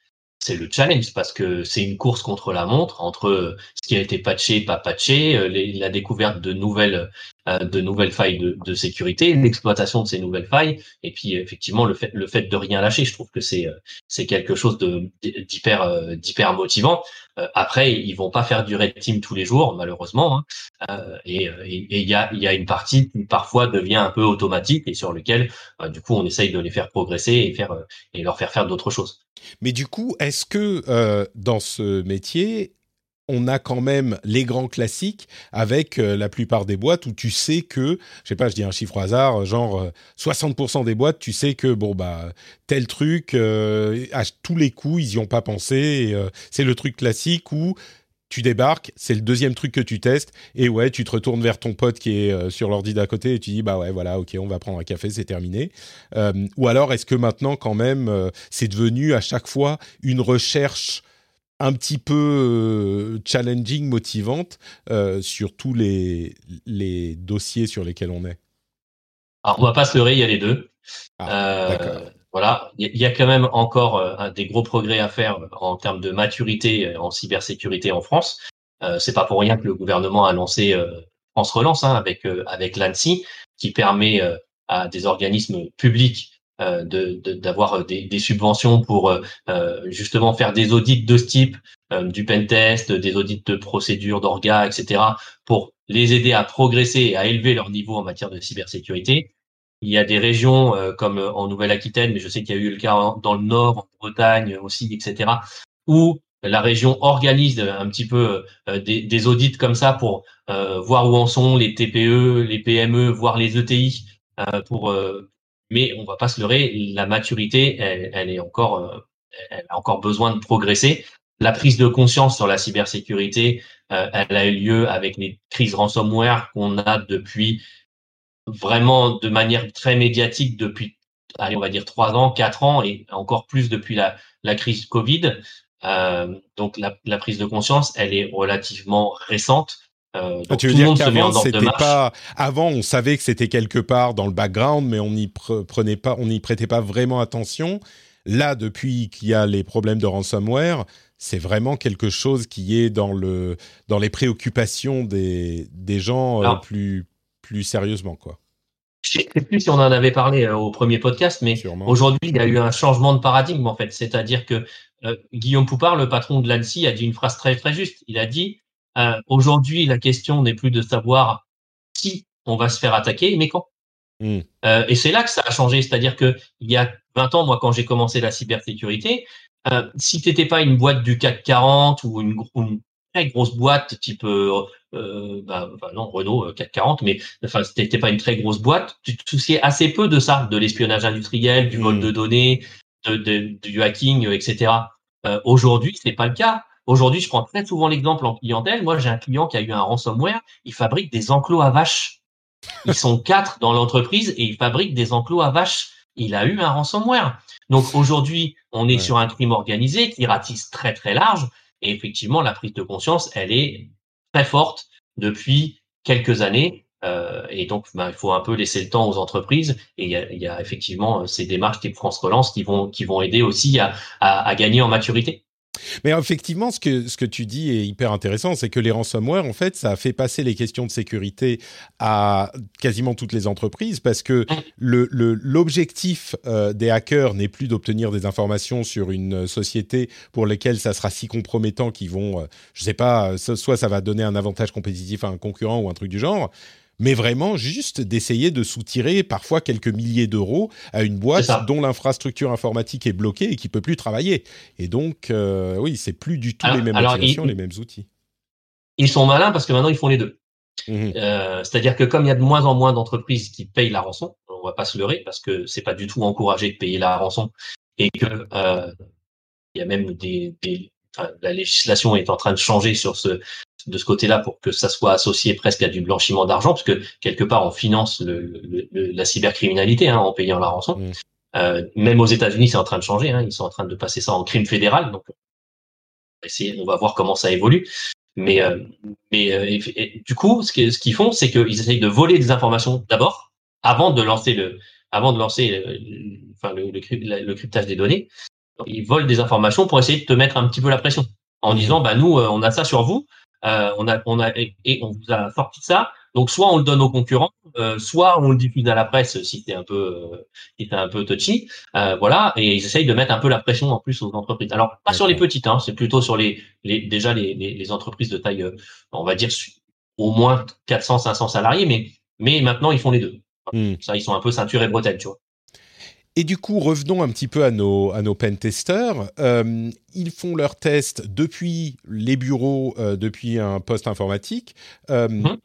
c'est le challenge parce que c'est une course contre la montre entre ce qui a été patché, pas patché, euh, la découverte de nouvelles euh, de nouvelles failles de, de sécurité, l'exploitation de ces nouvelles failles, et puis effectivement le fait le fait de rien lâcher. Je trouve que c'est euh, c'est quelque chose de d'hyper d'hyper motivant. Après, ils vont pas faire du red team tous les jours, malheureusement, hein. et il y a y a une partie qui parfois devient un peu automatique et sur lequel du coup on essaye de les faire progresser et faire et leur faire faire d'autres choses. Mais du coup, est-ce que euh, dans ce métier, on a quand même les grands classiques avec euh, la plupart des boîtes où tu sais que, je sais pas, je dis un chiffre au hasard, genre 60% euh, des boîtes, tu sais que bon bah tel truc à tous les coups ils y ont pas pensé. c'est le truc classique où tu débarques, c'est le deuxième truc que tu testes, et ouais, tu te retournes vers ton pote qui est euh, sur l'ordi d'à côté et tu dis bah ouais, voilà, ok, on va prendre un café, c'est terminé. Euh, ou alors est-ce que maintenant quand même euh, c'est devenu à chaque fois une recherche un petit peu challenging, motivante sur tous les, les dossiers sur lesquels on est? Alors on va pas se leurrer, il y a les deux. Ah, voilà, il y, a quand même encore euh, des gros progrès à faire en termes de maturité euh, en cybersécurité en France. Euh, c'est pas pour rien que le gouvernement a lancé euh, France Relance hein, avec avec l'ANSI, qui permet à des organismes publics d'avoir de, des, des, subventions pour justement faire des audits de ce type, du pentest, des audits de procédures, d'orgas, etc., pour les aider à progresser et à élever leur niveau en matière de cybersécurité. Il y a des régions euh, comme euh, en Nouvelle-Aquitaine, mais je sais qu'il y a eu le cas dans le Nord, en Bretagne aussi, etc., où la région organise un petit peu euh, des, audits comme ça pour voir où en sont les TPE, les PME, voire les ETI. pour, mais on va pas se leurrer, la maturité, elle, est encore, elle a encore besoin de progresser. La prise de conscience sur la cybersécurité, elle a eu lieu avec les crises ransomware qu'on a depuis vraiment de manière très médiatique depuis, allez, on va dire trois ans, quatre ans, et encore plus depuis la, la crise Covid. donc la, la, prise de conscience, elle est relativement récente. Euh, ah, tu veux dire qu'avant, c'était pas. Avant, on savait que c'était quelque part dans le background, mais on n'y prenait pas, on n'y prêtait pas vraiment attention. Là, depuis qu'il y a les problèmes de ransomware, c'est vraiment quelque chose qui est dans le dans les préoccupations des des gens euh, plus plus sérieusement, quoi. Je sais plus si on en avait parlé euh, au premier podcast, mais aujourd'hui, il y a eu un changement de paradigme en fait. C'est-à-dire que euh, Guillaume Poupard, le patron de l'ANSI, a dit une phrase très très juste. Il a dit euh, aujourd'hui, la question n'est plus de savoir si on va se faire attaquer, mais quand. Hmm. Et c'est là que ça a changé. C'est-à-dire que il y a 20 ans, moi, quand j'ai commencé la cybersécurité, si tu n'étais pas une boîte du CAC 40 ou une, très grosse boîte type euh, euh bah, non Renault CAC 40 mais enfin si t'étais pas une très grosse boîte tu te souciais assez peu de ça de l'espionnage industriel du vol hmm. de données de, de, du hacking etc euh, aujourd'hui c'est pas le cas Aujourd'hui, je prends très souvent l'exemple en clientèle. Moi, j'ai un client qui a eu un ransomware. Il fabrique des enclos à vaches. Ils sont quatre dans l'entreprise et il fabrique des enclos à vaches. Il a eu un ransomware. Donc aujourd'hui, on est sur un crime organisé qui ratisse très très large. Et effectivement, la prise de conscience, elle est très forte depuis quelques années. Euh, et donc, ben, il faut un peu laisser le temps aux entreprises. Et il y a, effectivement euh, ces démarches type France Relance qui vont qui vont aider aussi à, à gagner en maturité. Mais effectivement, ce que, ce que tu dis est hyper intéressant, c'est que les ransomware, en fait, ça a fait passer les questions de sécurité à quasiment toutes les entreprises parce que l'objectif le, euh, des hackers n'est plus d'obtenir des informations sur une société pour lesquelles ça sera si compromettant qu'ils vont, euh, je sais pas, soit ça va donner un avantage compétitif à un concurrent ou un truc du genre, mais vraiment juste d'essayer de soutirer parfois quelques milliers d'euros à une boîte dont l'infrastructure informatique est bloquée et qui peut plus travailler. Et donc, euh, oui, c'est plus du tout les mêmes motivations, les mêmes outils. Ils sont malins parce que maintenant ils font les deux. Mmh euh, c'est-à-dire que comme il y a de moins en moins d'entreprises qui payent la rançon, on va pas se leurrer parce que c'est pas du tout encouragé de payer la rançon et que euh, il y a même des, des la législation est en train de changer sur ce de ce côté-là pour que ça soit associé presque à du blanchiment d'argent, parce que quelque part on finance le, la cybercriminalité hein, en payant la rançon. Euh, même aux États-Unis, c'est en train de changer. Hein, ils sont en train de passer ça en crime fédéral. Donc, on va voir comment ça évolue. Mais, euh, mais euh, du coup, ce qu'ils font, c'est qu'ils essayent de voler des informations d'abord, avant de lancer le, avant de lancer enfin, le, le, cryptage des données. Ils volent des informations pour essayer de te mettre un petit peu la pression en disant, bah nous, on a ça sur vous. Euh, on a, on a, et on vous a sorti ça. Donc soit on le donne aux concurrents, euh, soit on le diffuse à la presse si t'es un peu, euh, si t'es un peu touchy, euh, voilà. Et ils essayent de mettre un peu la pression en plus aux entreprises. Alors pas sur les petites, hein, c'est plutôt sur les, les déjà les, les, les, entreprises de taille, on va dire au moins 400, 500 salariés, mais mais maintenant ils font les deux. Hmm. Ça, ils sont un peu ceinture et bretelles, tu vois. Et du coup, revenons un petit peu à nos, à nos pentesters. Euh, ils font leurs tests depuis les bureaux, euh, depuis un poste informatique. Euh, mhm.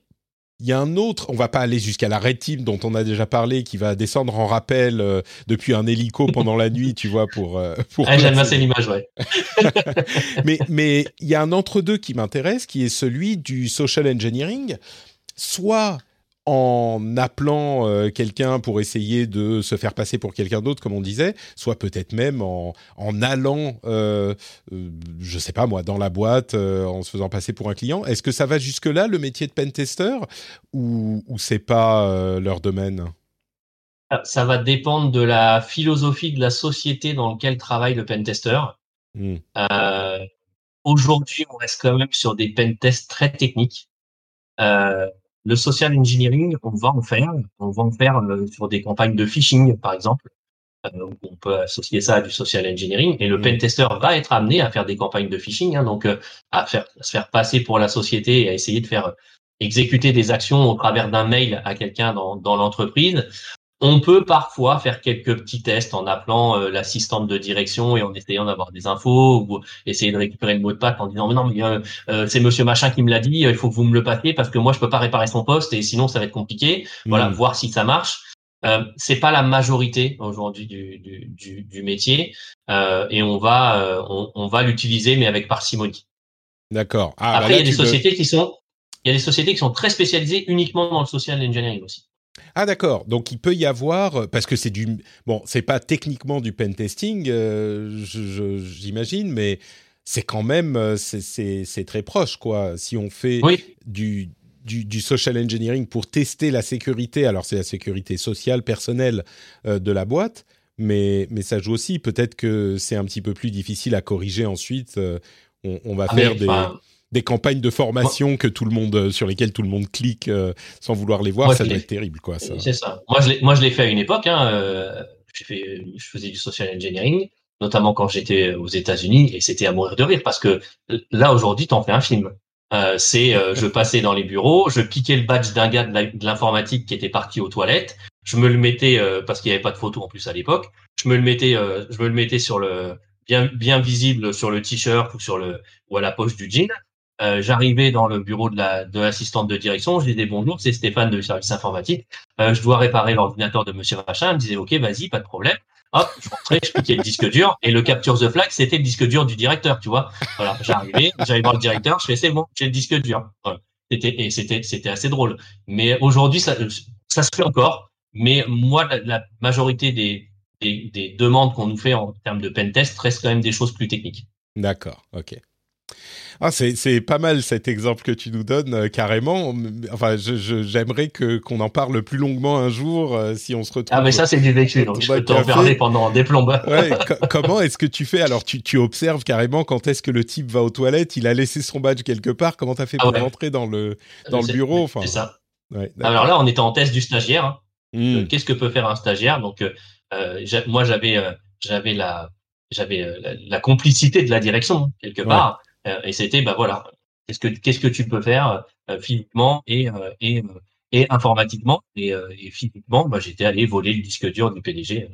Il y a un autre, on va pas aller jusqu'à la Red Team dont on a déjà parlé, qui va descendre en rappel euh, depuis un hélico pendant la nuit, tu vois, pour. Euh, pour ah, J'aime l'image, ouais. mais mais il y a un entre deux qui m'intéresse, qui est celui du social engineering. Soit en appelant euh, quelqu'un pour essayer de se faire passer pour quelqu'un d'autre, comme on disait, soit peut-être même en, en allant, euh, euh, je sais pas moi, dans la boîte, euh, en se faisant passer pour un client. Est-ce que ça va jusque-là, le métier de pentester, ou, ou c'est pas leur domaine? Ça va dépendre de la philosophie de la société dans laquelle travaille le pentester. Hmm. Aujourd'hui, on reste quand même sur des pentests très techniques. Le social engineering, on va en faire. On va en faire euh, sur des campagnes de phishing, par exemple. Euh, on peut associer ça à du social engineering. Et le mm. pentester va être amené à faire des campagnes de phishing, hein, donc euh, à, faire, se faire passer pour la société et à essayer de faire exécuter des actions au travers d'un mail à quelqu'un dans, dans l'entreprise. On peut parfois faire quelques petits tests en appelant euh, l'assistante de direction et en essayant d'avoir des infos ou essayer de récupérer le mot de passe en disant mais non mais euh, euh, c'est Monsieur machin qui me l'a dit, il faut que vous me le passiez parce que moi je peux pas réparer son poste et sinon ça va être compliqué. Voilà, hmm. voir si ça marche. Euh, c'est pas la majorité aujourd'hui du, du, du, métier et on va on, on va l'utiliser mais avec parcimonie. D'accord. Ah, bah Après il y a des sociétés qui sont il y a des sociétés qui sont très spécialisées uniquement dans le social engineering aussi. Ah d'accord, donc il peut y avoir parce que c'est du bon, c'est pas techniquement du pen testing, euh, j'imagine, mais c'est quand même c'est très proche quoi. Si on fait du, du, social engineering pour tester la sécurité, alors c'est la sécurité sociale personnelle de la boîte, mais mais ça joue aussi. Peut-être que c'est un petit peu plus difficile à corriger ensuite. On, va ah, faire des des campagnes de formation que tout le monde euh, sur lesquelles tout le monde clique euh, sans vouloir les voir, ça doit être terrible, quoi. C'est ça. Moi, je l'ai, moi, je l'ai fait à une époque. Hein, euh, fait, je faisais du social engineering, notamment quand j'étais aux États-Unis, et c'était à mourir de rire parce que là aujourd'hui, t'en fais un film. Euh, c'est, je passais dans les bureaux, je piquais le badge d'un gars de l'informatique qui était parti aux toilettes, je me le mettais parce qu'il n'y avait pas de photo en plus à l'époque, je me le mettais, je me le mettais sur le bien bien visible sur le t-shirt ou sur le ou à la poche du jean. Euh, j'arrivais dans le bureau de la de l'assistante de direction, je disais bonjour, c'est Stéphane de service informatique. Euh, je dois réparer l'ordinateur de Monsieur Machin. Elle me disait ok, vas-y, pas de problème. Hop, je rentrais, je piquais le disque dur et le capture the flag, c'était le disque dur du directeur, tu vois. Voilà, j'arrivais, j'allais voir le directeur, je fais c'est bon, j'ai le disque dur. C'était et c'était c'était assez drôle. Mais aujourd'hui, ça ça se fait encore. Mais moi, la, la majorité des, des, des demandes qu'on nous fait en termes de pen test restent quand même des choses plus techniques. D'accord, ok. Ah, c'est pas mal cet exemple que tu nous donnes euh, carrément. Enfin, j'aimerais que qu'on en parle plus longuement un jour euh, si on se retrouve. Ah, mais ça c'est du vécu, donc je peux t'en parler pendant des plombes. Ouais, comment est-ce que tu fais? Alors, tu, tu observes carrément quand est-ce que le type va aux toilettes, il a laissé son badge quelque part? Comment t'as fait ah pour rentrer dans le dans le bureau? Enfin, c'est ça. Alors là, on était en test du stagiaire. Hein. Hmm. Qu'est-ce que peut faire un stagiaire? Donc, euh, moi, j'avais j'avais la j'avais la, complicité de la direction hein, quelque part. Euh, et c'était, bah voilà, qu'est-ce que qu'est-ce que tu peux faire euh, physiquement et euh, et et informatiquement? Et, et physiquement, bah, j'étais allé voler le disque dur du PDG.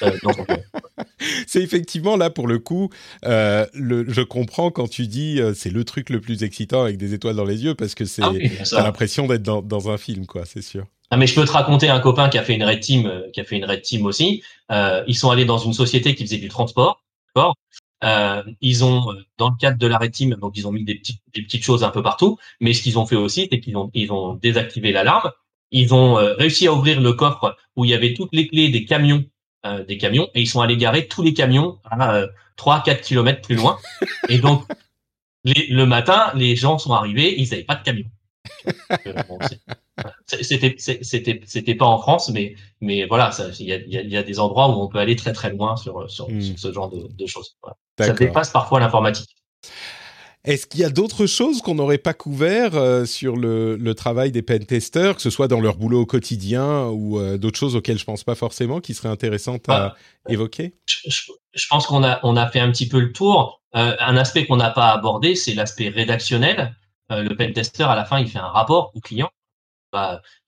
c'est effectivement là pour le coup, euh, le, je comprends quand tu dis c'est le truc le plus excitant avec des étoiles dans les yeux parce que c'est ah l'impression d'être dans, dans, un film quoi, c'est sûr. Ah mais je peux te raconter un copain qui a fait une red team, qui a fait une red team aussi. Euh, ils sont allés dans une société qui faisait du transport, euh, ils ont, euh, dans le cadre de l'arrêt team, donc ils ont mis des petites, des petites choses un peu partout. Mais ce qu'ils ont fait aussi, c'est qu'ils ont, ils ont désactivé l'alarme. Ils ont euh, réussi à ouvrir le coffre où il y avait toutes les clés des camions, euh, des camions, et ils sont allés garer tous les camions à 3-4 kilomètres plus loin. Et donc, les, le matin, les gens sont arrivés, ils n'avaient pas de camion. C'était pas en France mais mais voilà il y a, y a des endroits où on peut aller très très loin sur sur, hmm. ce genre de, de choses ça dépasse parfois l'informatique est-ce qu'il y a d'autres choses qu'on n'aurait pas couvert euh, sur le, le, travail des pen testers, que ce soit dans leur boulot au quotidien ou euh, d'autres choses auxquelles je pense pas forcément, qui seraient intéressantes à ah, évoquer? je, je, pense qu'on a on a fait un petit peu le tour. Euh, un aspect qu'on n'a pas abordé, c'est l'aspect rédactionnel. Le pen tester à la fin, il fait un rapport au client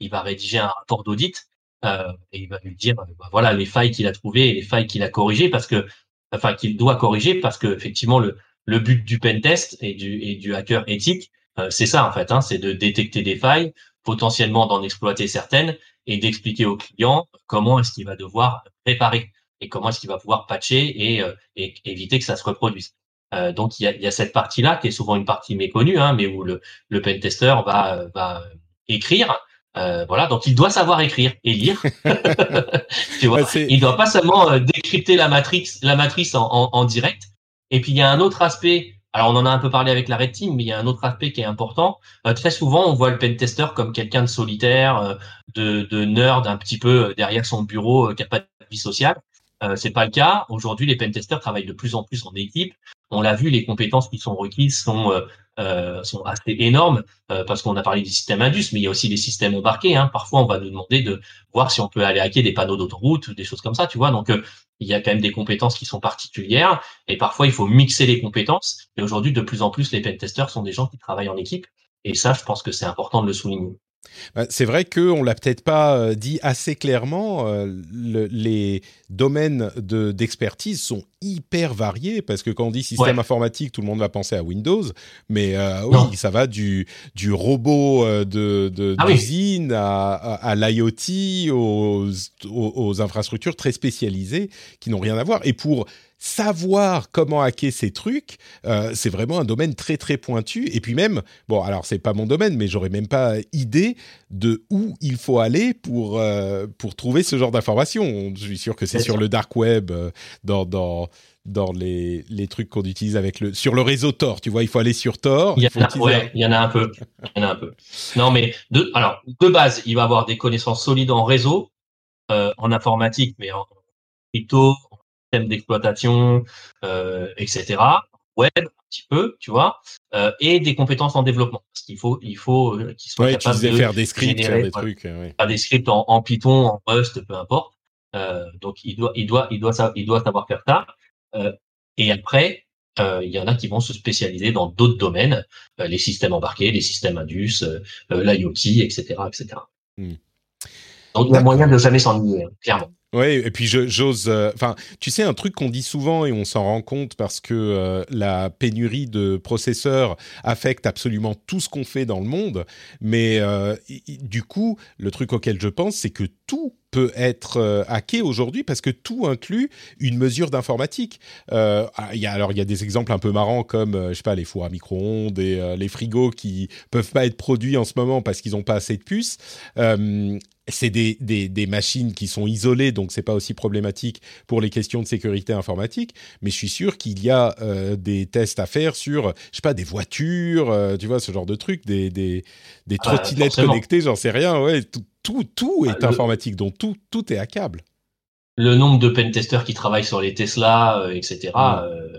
il va rédiger un rapport d'audit euh, et il va lui dire, bah, voilà les failles qu'il a trouvées et les failles qu'il a corrigées parce que, enfin qu'il doit corriger parce que effectivement le le but du pen test et du et du hacker éthique, euh, c'est ça en fait, hein, c'est de détecter des failles, potentiellement d'en exploiter certaines et d'expliquer au client comment est-ce qu'il va devoir réparer et comment est-ce qu'il va pouvoir patcher et, euh, et éviter que ça se reproduise. Euh, donc il y a, y a, cette partie-là qui est souvent une partie méconnue, hein, mais où le, le pen tester va, va écrire. Euh, voilà, donc il doit savoir écrire et lire. tu vois, il doit pas seulement euh, décrypter la matrice, la matrice en, en, direct. Et puis il y a un autre aspect. Alors on en a un peu parlé avec la red team, mais il y a un autre aspect qui est important. Euh, très souvent, on voit le pen tester comme quelqu'un de solitaire, euh, de, de nerd, un petit peu derrière son bureau, qui n'a pas de vie sociale. Euh, c'est pas le cas. Aujourd'hui, les pentesters travaillent de plus en plus en équipe. On l'a vu, les compétences qui sont requises sont euh, euh sont assez énormes euh, parce qu'on a parlé du système Indus, mais il y a aussi les systèmes embarqués. Hein. Parfois, on va nous demander de voir si on peut aller hacker des panneaux d'autoroute, des choses comme ça, tu vois. Donc, euh, il y a quand même des compétences qui sont particulières et parfois, il faut mixer les compétences. Et aujourd'hui, de plus en plus, les pentesters sont des gens qui travaillent en équipe. Et ça, je pense que c'est important de le souligner. Bah, c'est vrai qu'on l'a peut-être pas euh, dit assez clairement. Euh, les domaines d'expertise sont hyper variés parce que quand on dit système informatique, tout le monde va penser à Windows, mais euh, oui, ça va du du robot de ah d'usine à, à, l'IoT aux, aux, infrastructures très spécialisées qui n'ont rien à voir. Et pour savoir comment hacker ces trucs, euh, c'est vraiment un domaine très très pointu. Et puis même, bon, alors c'est pas mon domaine, mais j'aurais même pas idée de où il faut aller pour euh, pour trouver ce genre d'informations. Je suis sûr que c'est sur le dark web, euh, dans dans dans les, les trucs qu'on utilise avec le sur le réseau Tor. Tu vois, il faut aller sur Tor. Il y, en a, ouais, il y en a un peu. Il y en a un peu. Non, mais de, alors de base, il va avoir des connaissances solides en réseau, euh, en informatique, mais en crypto, en système d'exploitation, euh, etc. Web, un petit peu, tu vois, euh, et des compétences en développement. Parce qu'il faut, il faut euh, qu'il soit ouais, capable de faire des scripts, générer, des trucs, ouais. faire des scripts en, en, Python, en Rust, peu importe. Euh, donc il doit, il doit, il doit, il doit savoir faire ça. Euh, et après, euh, il y en a qui vont se spécialiser dans d'autres domaines, euh, les systèmes embarqués, les systèmes Indus, l'IoT, etc., etc. Hmm. Donc il y a moyen de jamais s'ennuyer, hein, clairement. Oui, et puis j'ose. Enfin, tu sais, un truc qu'on dit souvent et on s'en rend compte parce que euh, la pénurie de processeurs affecte absolument tout ce qu'on fait dans le monde. Mais euh, du coup, le truc auquel je pense, c'est que tout peut être euh, hacké aujourd'hui parce que tout inclut une mesure d'informatique. Euh, y a, alors il y a des exemples un peu marrants comme euh, je sais pas les fours à micro-ondes et euh, les frigos qui peuvent pas être produits en ce moment parce qu'ils n'ont pas assez de puces. Euh, c'est des, des, des, machines qui sont isolées, donc c'est pas aussi problématique pour les questions de sécurité informatique. Mais je suis sûr qu'il y a euh, des tests à faire sur, je sais pas, des voitures, euh, tu vois, ce genre de trucs, des, des, des ah, trottinettes ah, connectées, j'en sais rien. Ouais, tout, tout, tout est ah, informatique, donc tout, tout est hackable. Le nombre de pentesters qui travaillent sur les Tesla, euh, etc. Mm.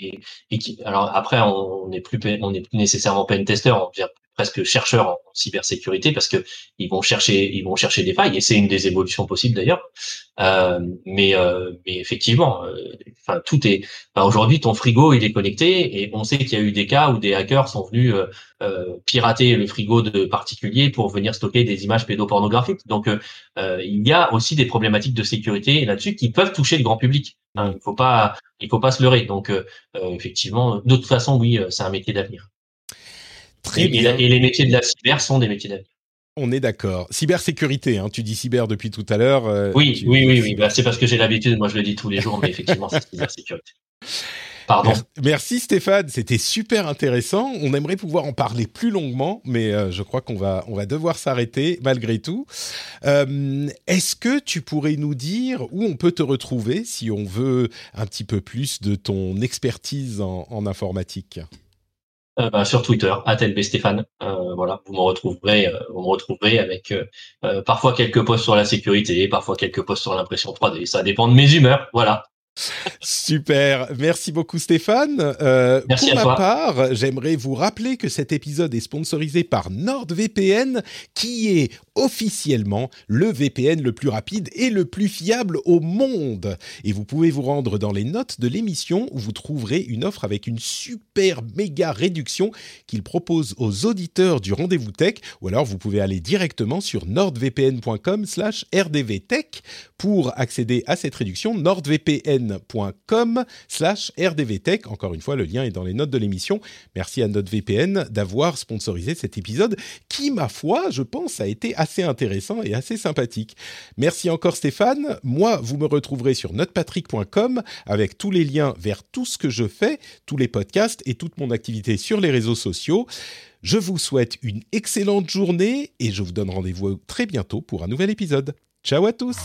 et, et qui, alors après, on n'est plus, on n'est plus nécessairement pentester, on devient presque chercheurs en, cybersécurité parce que ils vont chercher ils vont chercher des failles et c'est une des évolutions possibles d'ailleurs. Euh, mais euh, mais effectivement euh, enfin tout est aujourd'hui ton frigo il est connecté et on sait qu'il y a eu des cas où des hackers sont venus euh, euh, pirater le frigo de particuliers pour venir stocker des images pédopornographiques. Donc il y a aussi des problématiques de sécurité là-dessus qui peuvent toucher le grand public. Hein, il faut pas il faut pas se leurrer. Donc effectivement de toute façon oui c'est un métier d'avenir Très et, bien. Et les métiers de la cyber sont des métiers d'avenir. On est d'accord. Cybersécurité, hein, tu dis cyber depuis tout à l'heure. Euh, oui, tu... oui, oui, oui, bah, c'est parce que j'ai l'habitude, moi je le dis tous les jours, mais effectivement, c'est cybersécurité. Pardon. Merci Stéphane, c'était super intéressant. On aimerait pouvoir en parler plus longuement, mais euh, je crois qu'on va, on va devoir s'arrêter malgré tout. Euh, Est-ce que tu pourrais nous dire où on peut te retrouver si on veut un petit peu plus de ton expertise en, en informatique? Euh, bah, sur Twitter, @lbstéphane. Euh, voilà, vous me retrouverez, euh, vous me retrouverez avec euh, euh, parfois quelques posts sur la sécurité, parfois quelques posts sur l'impression 3D. Ça dépend de mes humeurs. Voilà. Super, merci beaucoup Stéphane. Euh, merci pour à ma toi. part, j'aimerais vous rappeler que cet épisode est sponsorisé par NordVPN, qui est officiellement le VPN le plus rapide et le plus fiable au monde. Et vous pouvez vous rendre dans les notes de l'émission où vous trouverez une offre avec une super méga réduction qu'il propose aux auditeurs du rendez-vous tech, ou alors vous pouvez aller directement sur nordvpn.com/rdvtech pour accéder à cette réduction. NordVPN slash rdvtech. Encore une fois, le lien est dans les notes de l'émission. Merci à NordVPN d'avoir sponsorisé cet épisode qui, ma foi, je pense, a été assez intéressant et assez sympathique. Merci encore Stéphane. Moi, vous me retrouverez sur notrepatrick.com avec tous les liens vers tout ce que je fais, tous les podcasts et toute mon activité sur les réseaux sociaux. Je vous souhaite une excellente journée et je vous donne rendez-vous très bientôt pour un nouvel épisode. Ciao à tous